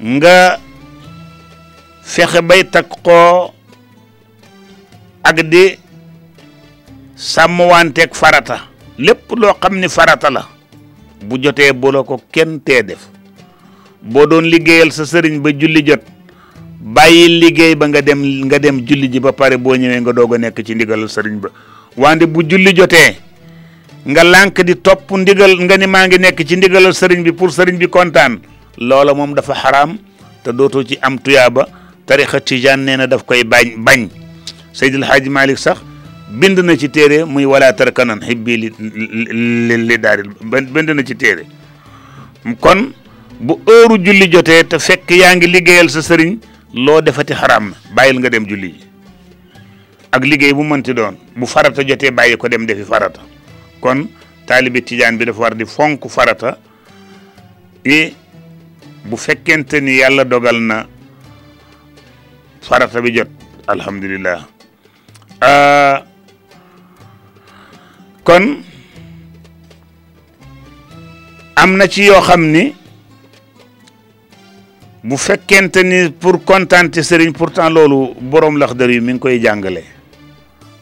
nga fexe bay takkoo ak di sàmmwanteeg farata lépp loo xam ni farata la bu jotee bu la ko kenn tee def boo doon liggéeyal sa sëriñ ba julli jot bàyyi liggéey ba nga dem nga dem julli ji ba pare boo ñëwee nga doog a nekk ci ndigalal sëriñ ba wante bu julli jotee nga lànk di topp ndigal nga ni maa ngi nekk ci ndigalal sëriñ bi pour sëriñ bi kontaan loola moom dafa xaraam te dootoo ci am tuyaaba tarixa tijaan nee na daf koy bañ bañ Seydil Hadji Malick sax bind na ci téere muy wala tarkanan xibbi li li li daaril bind na ci téere kon bu heure julli jotee te fekk yaa ngi liggéeyal sa sëriñ loo defati xaraam na bàyyil nga dem julli ji ak liggéey bu mënti doon bu farata jotee bàyyi ko dem defi farata kon taalibe tijaan bi dafa war di fonk farata i bu fekkente ni yàlla dogal na farata bi jot alhamdulilah ah, kon am na ci yoo xam ni bu fekkente ni pour kontaan ci sëriñ pourtant loolu borom laxdar yu mi ngi koy jàngale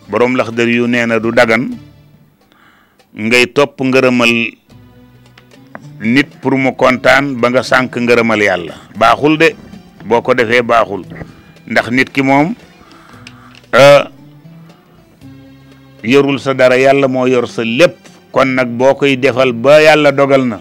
borom laxdar yu nee na du dagan ngay topp ngërëmal nit pour mu kontaan ba nga sànq ngërëmal yàlla baaxul de boo ko defee baaxul ndax nit ki moom euh, yorul sa dara yàlla moo yor sa lépp kon nag boo koy defal ba yàlla dogal na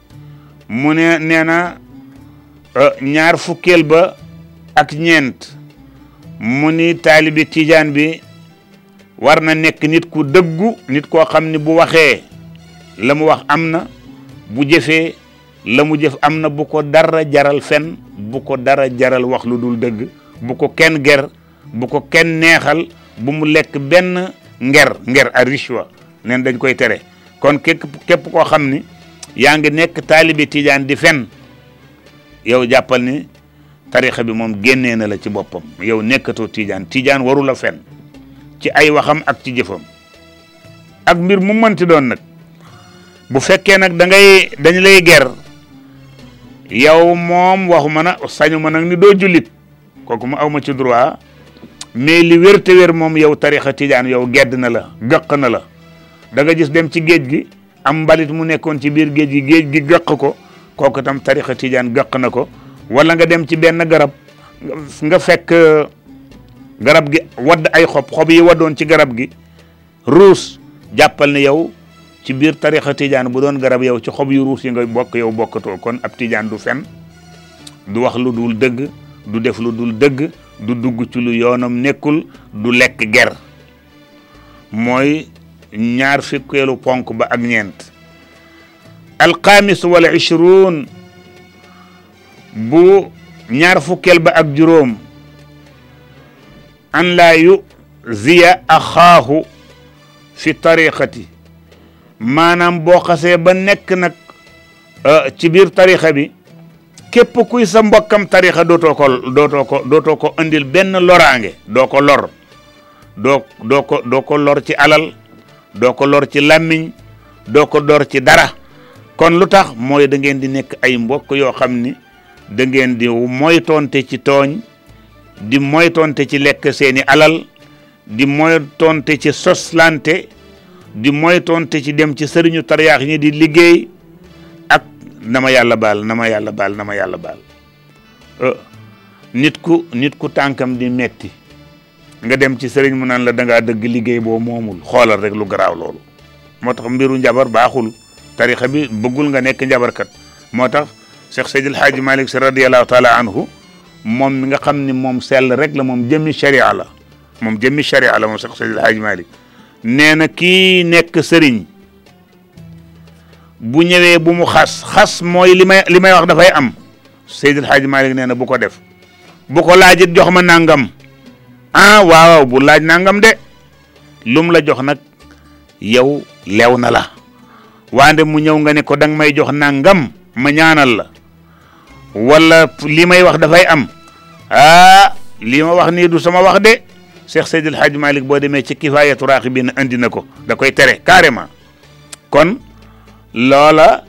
mu ne nee na euh, ñaar fukkeel ba ak ñeent mu ni taalibi tiijaan bi war na nekk nit ku dëggu nit koo xam ni bu waxee la mu wax am na bu jëfee la mu jëf am na bu ko dara jaral fen bu ko dara jaral wax lu dul dëgg bu ko kenn ger bu ko kenn neexal bu mu lekk benn nger nger a richwa neen dañ koy tere kon képp képp koo xam ni yaa ngi nekk taalibi tijaan di fen yow jàppal ni tarixa bi moom génnee na la ci boppam yow nekkatoo tijaan tijaan waru la fen ci ay waxam ak ci jëfam ak mbir mu mënti doon nag bu fekkee nag da ngay dañ lay ger yow moom waxuma na sañu ma nag ni doo jullit kooku mu aw ma ci droit mais li wér te wér moom yow tarixa tijaan yow gedd na la gëq na la da nga gis dem ci géej gi am mbalit mu nekkoon ci biir géej gi géej gi gëq ko kooku tam tarixa tijaan gëq na ko wala nga dem ci benn garab nga fekk garab gi wadd ay xob xob yi waddoon ci garab gi ruus jàppal ne yow ci biir tarixa tijaan bu doon garab yow ci xob yu ruus yi nga bokk yow bokkatoo kon ab tijaan du fen du wax lu dul dëgg du def lu dul dëgg du dugg ci lu yoonam nekkul du lekk ger mooy ñaar fukkeelu ponk ba ak ñeent alxaamis wala ishruun bu ñaar fukkeel ba ak juróom an laa yu ziya axaahu fi tariqati maanaam boo xasee ba nekk nag euh, ci biir tarixa bi képp kuy sa mbokkam tarixa dootoo ko dootoo ko dootoo ko andil benn loraange doo ko lor doo doo ko doo ko lor ci alal doo ko lor ci làmmiñ doo ko dor ci dara kon lu tax mooy da ngeen di nekk ay mbokk yoo xam ni da ngeen di moytoonte ci tooñ di moytonte ci lekk seeni alal di moytonte ci soslante di moytonte ci dem ci sëriñu tariyaax ñi di liggéey ak na ma yàlla baal na ma yàlla baal na ma yàlla baal euh, nit ku nit ku tànkam di metti nga dem ci sëriñ mu naan la da ngaa dëgg liggéey boo moomul xoolal rek lu garaaw loolu moo tax mbiru njabar baaxul tarixa bi bëggul nga nekk njabarkat moo tax Cheikh Seydil Hadji Malick Sy radiyallahu taala anhu moom mi nga xam ni moom sell rek la moom jëmmi sharia la moom jëmmi sharia la moom Cheikh Seydil Hadji Malick nee na kii nekk sëriñ bu ñëwee bu mu xas xas mooy li may li may wax dafay am Seydil Hadji Malick nee na bu ko def bu ko laajit jox ma nangam ah waaw bu laaj nangam de lum la jox nag yow lew na la waande mu ñëw nga ne ko danga may jox nangam ma ñaanal la wala li may wax dafay am ah li ma wax nii du sama wax de Cheikh Seydil Hadj Malick boo demee ci kifaayatu raaxibiin andi na ko da koy tere carrément kon loola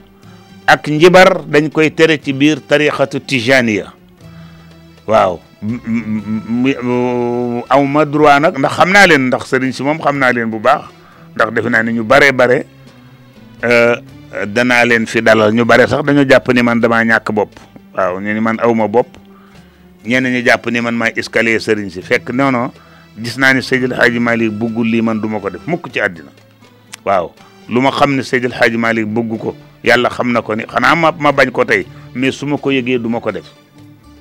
ak njibar dañ koy tere ci biir tariqatu tijaniya waaw aw ma droit nag ndax xam naa leen ndax sëriñ si moom xam naa leen bu baax ndax defe naa ne ñu bare bare euh, danaa leen fi dalal ñu bare sax dañoo jàpp ni man damaa ñàkk bopp waaw ñu ni man aw ma bopp ñenn ñu jàpp ni man maay escalier sëriñ si fekk non non gis naa ni Seydil Hadji Malick buggul lii man duma ko def mukk ci àddina waaw lu ma xam ne Seydil Hadji Malick bëgg ko yàlla xam na ko ni xanaa ma ma bañ ko tey mais su ma ko yëgee du ma ko def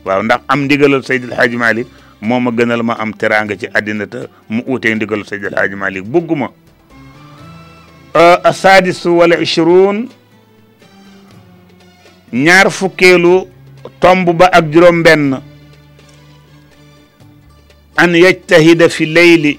waaw ndax am ndigalal Seydil Hadji Malick moo ma gënal ma am teraanga ci àddina te mu uutee ndigalal Seydil Hadji Malick bëgguma euh, asaadisu wala ishruun ñaar fukkeelu tomb ba ak juróom benn an yajtahida fi leyli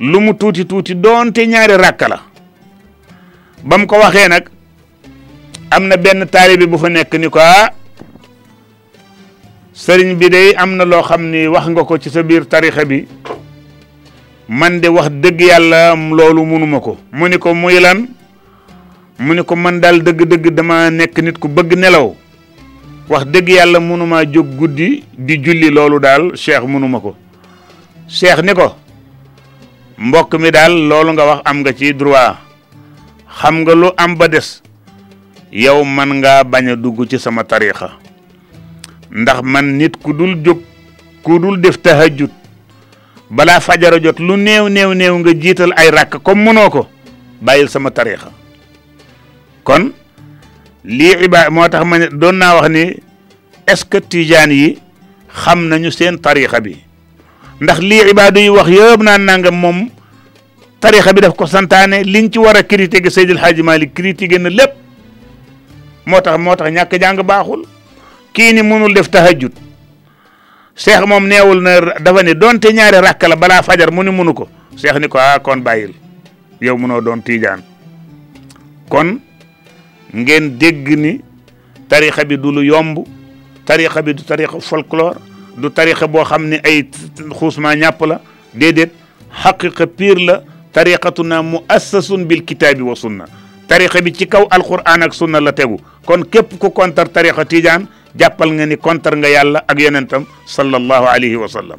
lu mu tuuti tuuti doonte ñaari ràkka la ba mu ko waxee nag am na benn taalibe bu fa nekk ni ko ah, sëriñ bi day am na loo xam ni wax nga ko ci sa biir tarixa bi man de wax dëgg yàlla loolu munuma ko mu ni ko muy lan mu ni ko man daal dëgg-dëgg dama nekk nit ku bëgg nelaw wax dëgg yàlla munuma jóg guddi di julli loolu daal cheikh munuma ko cheikh ni ko mbokk mi daal loolu nga wax am nga ci droit xam nga lu am ba des yow man ngaa bañ a dugg ci sama tariixa ndax man nit ku dul jóg ku dul def tahajjud balaa fajara jot lu néew néew néew nga jiital ay ràkk comme mënoo ko bàyyil sama tariixa kon lii iba moo tax ma ne doon naa wax ni est-ce que tijaan yi xam nañu seen tarixa bi ndax lii ibaadu yi wax yëpp naan nangam moom tarixa bi daf ko santaane liñ ci war a critiquer Seydil Hadji Malick critiquer na lépp moo tax moo tax ñàkk jàng baaxul kii ni mënul def tahajjud seex moom neewul na dafa ne donte ñaari rakk la balaa fajar mu ni mënu ko seex ni ko ah kon bàyyil yow mënoo doon tiijaan kon ngeen dégg ni tarixa bi du lu yomb tarixa bi du tarixa folklore du tarixa boo xam ne ay xuusma ñàpp la déedéet xaqiqa piir la tariqatuna mu assasun bil kitaabi wa sunna tarixa bi ci kaw alquran ak sunna la tegu kon képp ku kontar tarixa tijaan jàppal nga ni kontar nga yàlla ak yonentam sallallahu alayhi wa sallam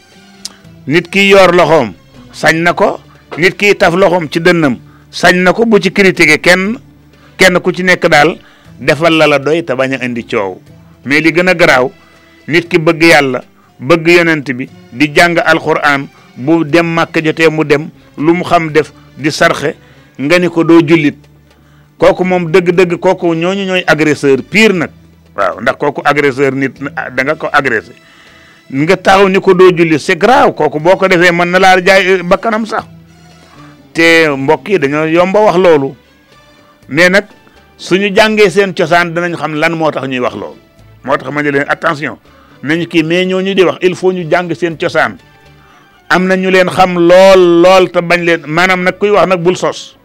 nit ki yor loxoom sañ na ko nit ki taf loxoom ci dënnam sañ na ko bu ci critiquer kenn kenn ku ci nekk daal defal la la doy te bañ a indi coow mais li gën a garaaw nit ki bëgg yàlla bëgg yonent bi di jàng alxuraan bu dem màkk jotee mu dem lu mu xam def di sarxe nga ni ko doo jullit kooku moom dëgg-dëgg kooku ñooñu ñooy agresseur pire nag waaw ndax kooku agresseur nit ah, da nga ko agressé nga taxaw ni ko doo julli c'est grave kooku boo ko defee mën na laa jaay eh, bakkanam sax te mbokk yi dañoo yomba wax loolu mais nag suñu jàngee seen cosaan danañ xam lan moo tax ñuy wax loolu moo tax ma ne leen attention nañu kii mais ñoo ñu di wax il faut ñu jàng seen cosaan am na ñu leen xam lool lool te bañ leen maanaam nag kuy wax nag bul sos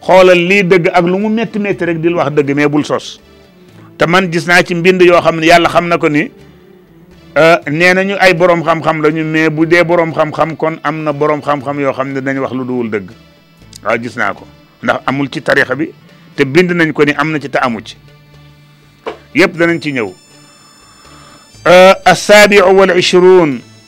xoolal lii dëgg ak lu mu métti métti rek dil wax dëgg mais bul sos te man gis naa ci mbind yoo xam ne yàlla xam na ko ni euh, nee nañu ay borom xam-xam lañu mais bu dee borom xam-xam kon am na borom xam-xam yoo xam ne dañ wax lu duwul dëgg waaw gis naa ko ndax amul ci tarixa bi te bind nañ ko ni am na ci te amu ci yëpp danañ ci ñëw euh, assaabiu wal ishruun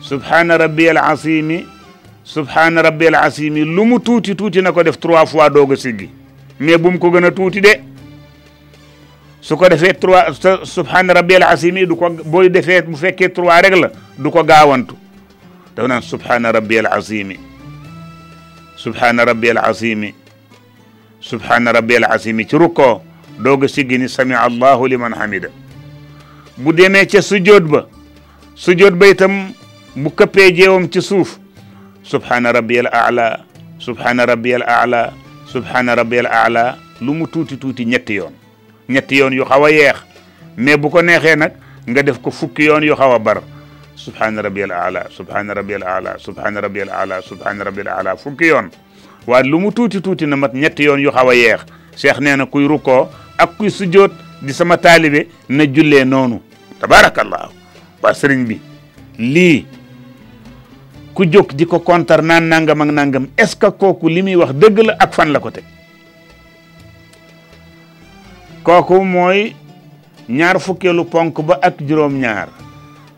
subhaana rabbi al asimi subhaana rabbi al asimi lu mu tuuti tuuti na ko def trois fois doog a siggi mais bu mu ko gën a tuuti de su ko defee trois subhaana rabbi al asimi du ko booy defee bu fekkee trois rek la du ko gaawantu dafa naan subhaana rabbi al asimi subhaana rabbi al asimi subhaana rabbiyal azimi ci rukkoo doog a siggi ni sami allahu liman hamida bu demee ca sujjoot ba sujjoot ba itam bu këppee jeewam ci suuf subhaana rabbiyal aala subhaana rabbiyal aala subhaana rabbiyal aala lu mu tuuti tuuti ñetti yoon ñetti yoon yu xaw a yeex mais bu ko neexee nag nga def ko fukki yoon yu xaw a bar subhaana rabbiyal aala subhaana rabbiyal aala subhaana rabbiyal aala subhaana rabbiyal aala fukki yoon waaye lu mu tuuti tuuti na mat ñetti yoon yu xaw a yeex cheikh nee na kuy rukkoo ak kuy sujjoot di sama taalibe na jullee noonu tabaarakallaahu waa sëriñ bi lii ku jóg di ko kontar naan nangam ak nangam est ce que kooku li muy wax dëgg la ak fan la ko teg kooku mooy ñaar fukkeelu ponk ba ak juróom-ñaar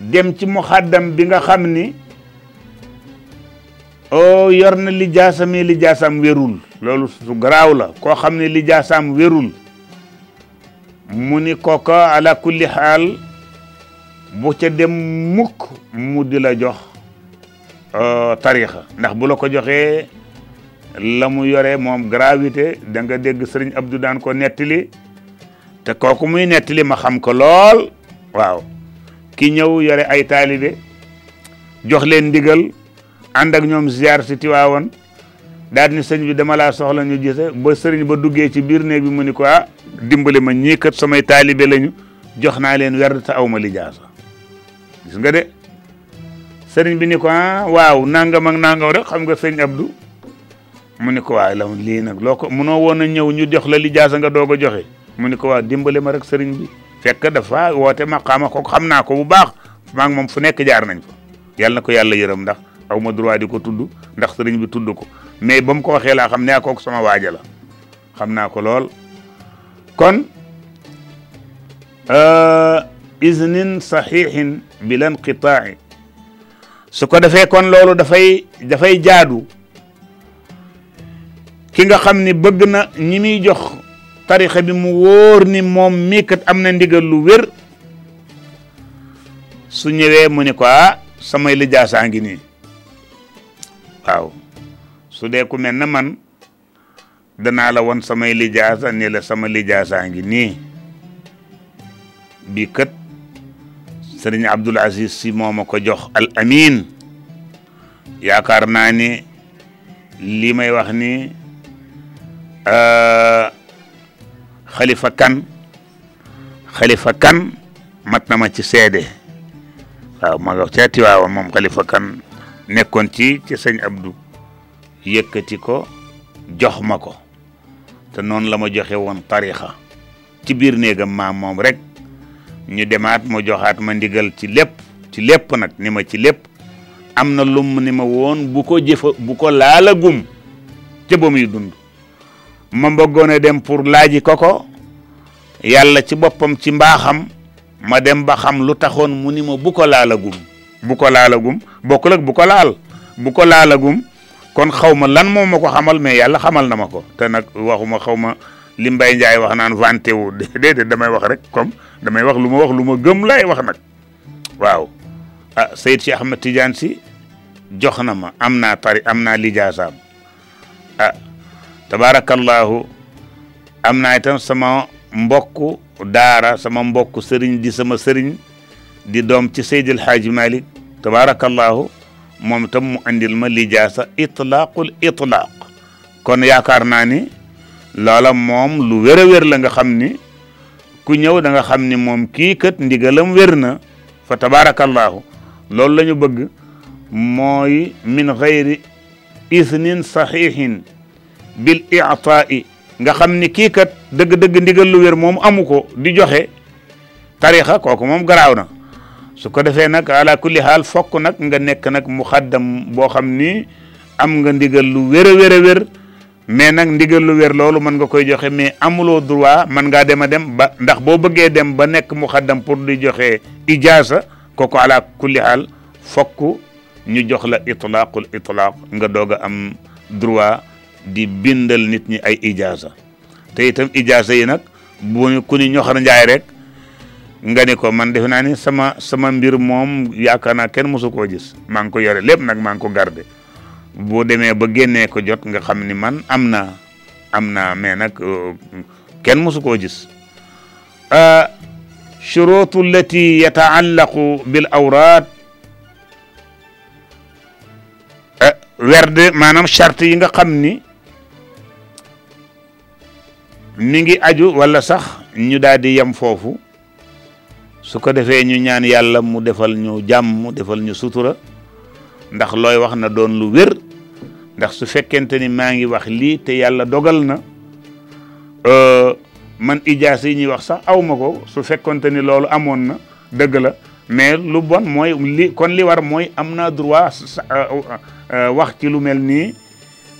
dem ci muxaddam bi nga xam ni o oh, yor na li jaasam yi li jaasam wérul loolu su garaaw la koo xam ne li jaasam wérul mu ni kooka ala kulli xaal bu ca dem mukk mu di la jox euh, tarixa ndax bu la ko joxee la mu yore moom gravité da nga dégg sëriñ Abdou daan ko nettali te kooku muy nettali ma xam ko lool waaw ki ñëw yore ay taalibe jox leen ndigal ànd ak ñoom ziar si Tiwaawoon daal ni sëñ bi dama laa soxla ñu gise ba sëriñ ba duggee ci biir néeg bi mu ni ko ah dimbali ma ñii kat samay taalibe lañu jox naa leen werd te aw ma lijaasa gis nga de sëriñ bi ni ko ah waaw nangam ak nangam rek xam nga sëñ Abdou mu ni ko waaye la lii nag loo ko munoo woon a ñëw ñu jox la li jaasa nga doog a joxe mu ni ko waa dimbale ma rek sëriñ bi fekk dafa woote maqaama ko xam naa ko bu baax maa ngi moom fu nekk jaar nañ ko yàlla na ko yàlla yërëm ndax aw ma droit di ko tudd ndax sëriñ bi tudd ko mais ba mu ko waxee laa xam ne kooku sama waaja la xam naa ko lool kon euh, iznin saxiixin bila inqitaa'i su ko defee kon loolu dafay dafay jaadu ki nga xam ni bëgg na ñi muy jox tarixa bi mu wóor ni moom mii kat am na ndigal lu wér su ñëwee mu ni ko ah samay lijaasaa ngi nii waaw su dee ku mel na man danaa la won samay lijaasa ne la sama lijaasaa ngi nii bi kët sëriñ Abdul Aziz si moo ma ko jox al amin yaakaar naa ni lii may wax ni euh, xalifa kan xalifa kan mat na ma ci seede waaw ma nga ca Tiwaawan moom xalifa kan nekkoon ci ci sëñ Abdou yëkkati ko jox ma ko te noonu la ma joxe woon tarixa ci biir néegam maam moom rek ñu demaat mu joxaat ma ndigal ci lépp ci lépp nag ni ma ci lépp am na lum ni ma woon bu ko jëfa bu ko laalagum ca ba muy dund ma bëggoon a dem pour laaji ko ko yàlla ci boppam ci mbaaxam ma dem ba xam lu taxoon mu ni ma bu ko laalagum bu ko laalagum bokkul ak bu ko laal bu ko laalagum kon xaw ma lan moom ma ko xamal mais yàlla xamal na ma ko te nag waxuma xaw ma li Mbaye Ndiaye wax naan vanté wu déedéet damay wax rek comme damay wax lu ma wax lu ma gëm lay wax nag waaw ah Seyd Cheikh Ahmed Tidiane si jox na ma am naa tari am naa lijaasaam ah tabaarakallaahu am naa itam sama mbokk daara sama mbokk sëriñ di sama sëriñ di doom ci Seydil Haaji Malik tabaarakallaahu moom itam mu andil ma lijaasa itlaaqul itlaaq kon yaakaar naa ni loola moom lu wér a wér la nga xam ni ku ñëw da nga xam ni moom kii kat ndigalam wér na fa tabaarakallaahu loolu la ñu bëgg mooy min xayri isnin saxiixin bil i'taa'i nga xam ni kii kat dëgg-dëgg ndigal lu wér moom amu ko di joxe tarixa kooku moom garaaw na su ko defee nag ala kulli xaal fokk nag nga nekk nag muxaddam boo xam ni am nga ndigal lu wér a wér a wér mais nag ndigal lu wér loolu mën nga koy joxe mais amuloo droit mën ngaa dem a dem ba ndax boo bëggee dem ba nekk muxaddam pour di joxe ijaasa kooku ala kulli xaal fokk ñu jox la itlaaqul itlaaq nga doog a am droit di bindal nit ñi ay ijaasa te itam ijaasa yi nag bu ku ni ñoxar njaay rek nga ni ko man defe naa ni sama sama mbir moom yaakaar naa kenn mosu koo gis maa ngi ko yore lépp nag maa ngi ko garde boo demee ba génnee ko jot nga xam ni man am naa am naa mais nag euh, kenn mosu koo gis euh, shurutu allati yataallaqu bil awraad eh, werd maanaam charte yi nga xam ni mi ngi aju walla sax ñu daal di yem foofu su ko defee ñu ñaan yàlla mu defal ñu jàmm defal ñu sutura ndax looy wax na doon lu wér ndax su fekkente ni maa ngi wax lii te yàlla dogal na euh, man ijaas yi ñuy wax sax awma ko su fekkonte ni loolu amoon na dëgg la mais lu bon mooy li kon li war mooy am naa droit euh, euh, euh, wax ci lu mel nii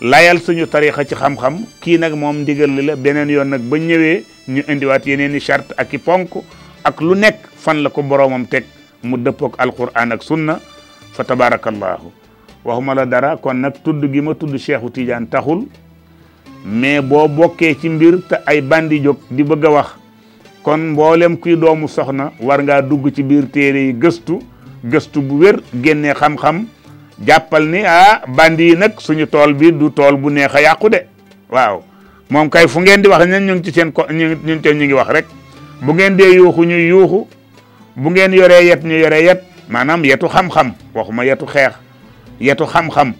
layal suñu tarixa ci xam-xam kii nag moom ndigal li la beneen yoon nag ba ñëwee ñu indiwaat yeneen i charte ak i ponk ak lu nekk fan la ko boroomam teg mu dëppook alquran ak sunna fa tabarakallahu waxuma la dara kon nag tudd gi ma tudd Cheikhu Tidiane taxul mais boo bokkee ci mbir te ay bandi jóg di bëgg a wax kon mboolem kuy doomu soxna war ngaa dugg ci biir téere yi gëstu gëstu bu wér génnee xam-xam jàppal ni ah bandi yi nag suñu tool bi du tool bu neex a yàqu de waaw moom kay fu ngeen di wax ñun ñu ngi ci seen ko ñu ngi ñu ngi wax rek bu ngeen dee yuuxu ñu yuuxu bu ngeen yoree yet ñu yoree yet maanaam yetu xam-xam waxuma yetu xeex yetu xam-xam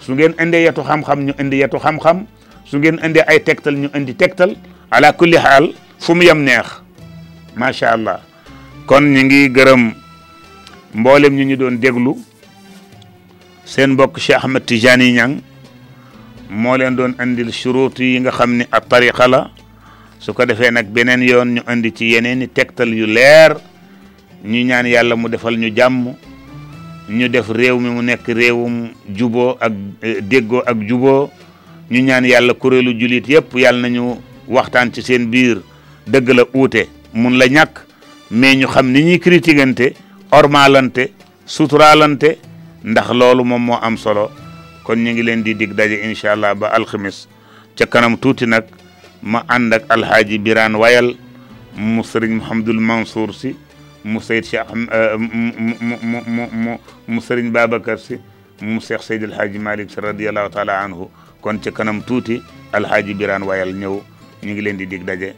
su ngeen indee yetu xam-xam ñu indi yetu xam-xam su ngeen indi ay tegtal ñu indi tegtal ala kulli xaal fu mu yem neex macha allah kon ñu ngi gërëm mboolem ñu ñu doon déglu seen mbokk Cheikh Ahmed Tidiane Niang moo leen doon andil shuruut yi nga xam ni ab tariqa la su ko defee nag beneen yoon ñu indi ci yeneen i tegtal yu leer ñu ñaan yàlla mu defal ñu jàmm ñu def réew mi mu nekk réewum juboo ak eh, déggoo ak juboo ñu ñaan yàlla kuréelu julit yépp yàlla nañu waxtaan ci seen biir dëgg la uute mun la ñàkk mais ñu xam ni ñuy critiquante ormalante suturaalante ndax loolu moom moo am solo kon ñu ngi leen di dig daje incha allah ba alxamis ca kanam tuuti nag ma ànd ak alhaaji biraan wayal mu sëriñ Mouhamadul Mansour si mu Seyd Cheikh euh, mu mu mu mu mu sëriñ Babacar si mu Cheikh Seyd El Hadj Malick si radiyallahu taala anhu kon ca kanam tuuti alhaaji biraan wayal ñëw ñu ngi leen di dig daje.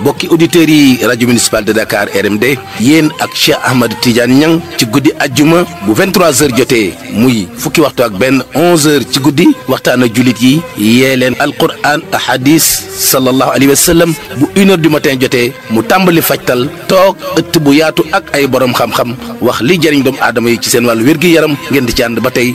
mbokki auditeurs yi rajo municipal de Dakar RMD yéen ak Cheikh Ahmed Tidiane Niang ci guddi ajjuma bu 23h jotee muy fukki waxtu ak benn 11h ci guddi waxtaan ak jullit yi yee leen alquran ahadis sallallahu alayhi wa sallam bu une heure du matin jotee mu tàmbali fajtal toog ëtt bu yaatu ak ay borom xam-xam wax li jëriñ doomu aadama yi ci seen wàllu wér-gi-yaram ngeen di ci ànd ba tey.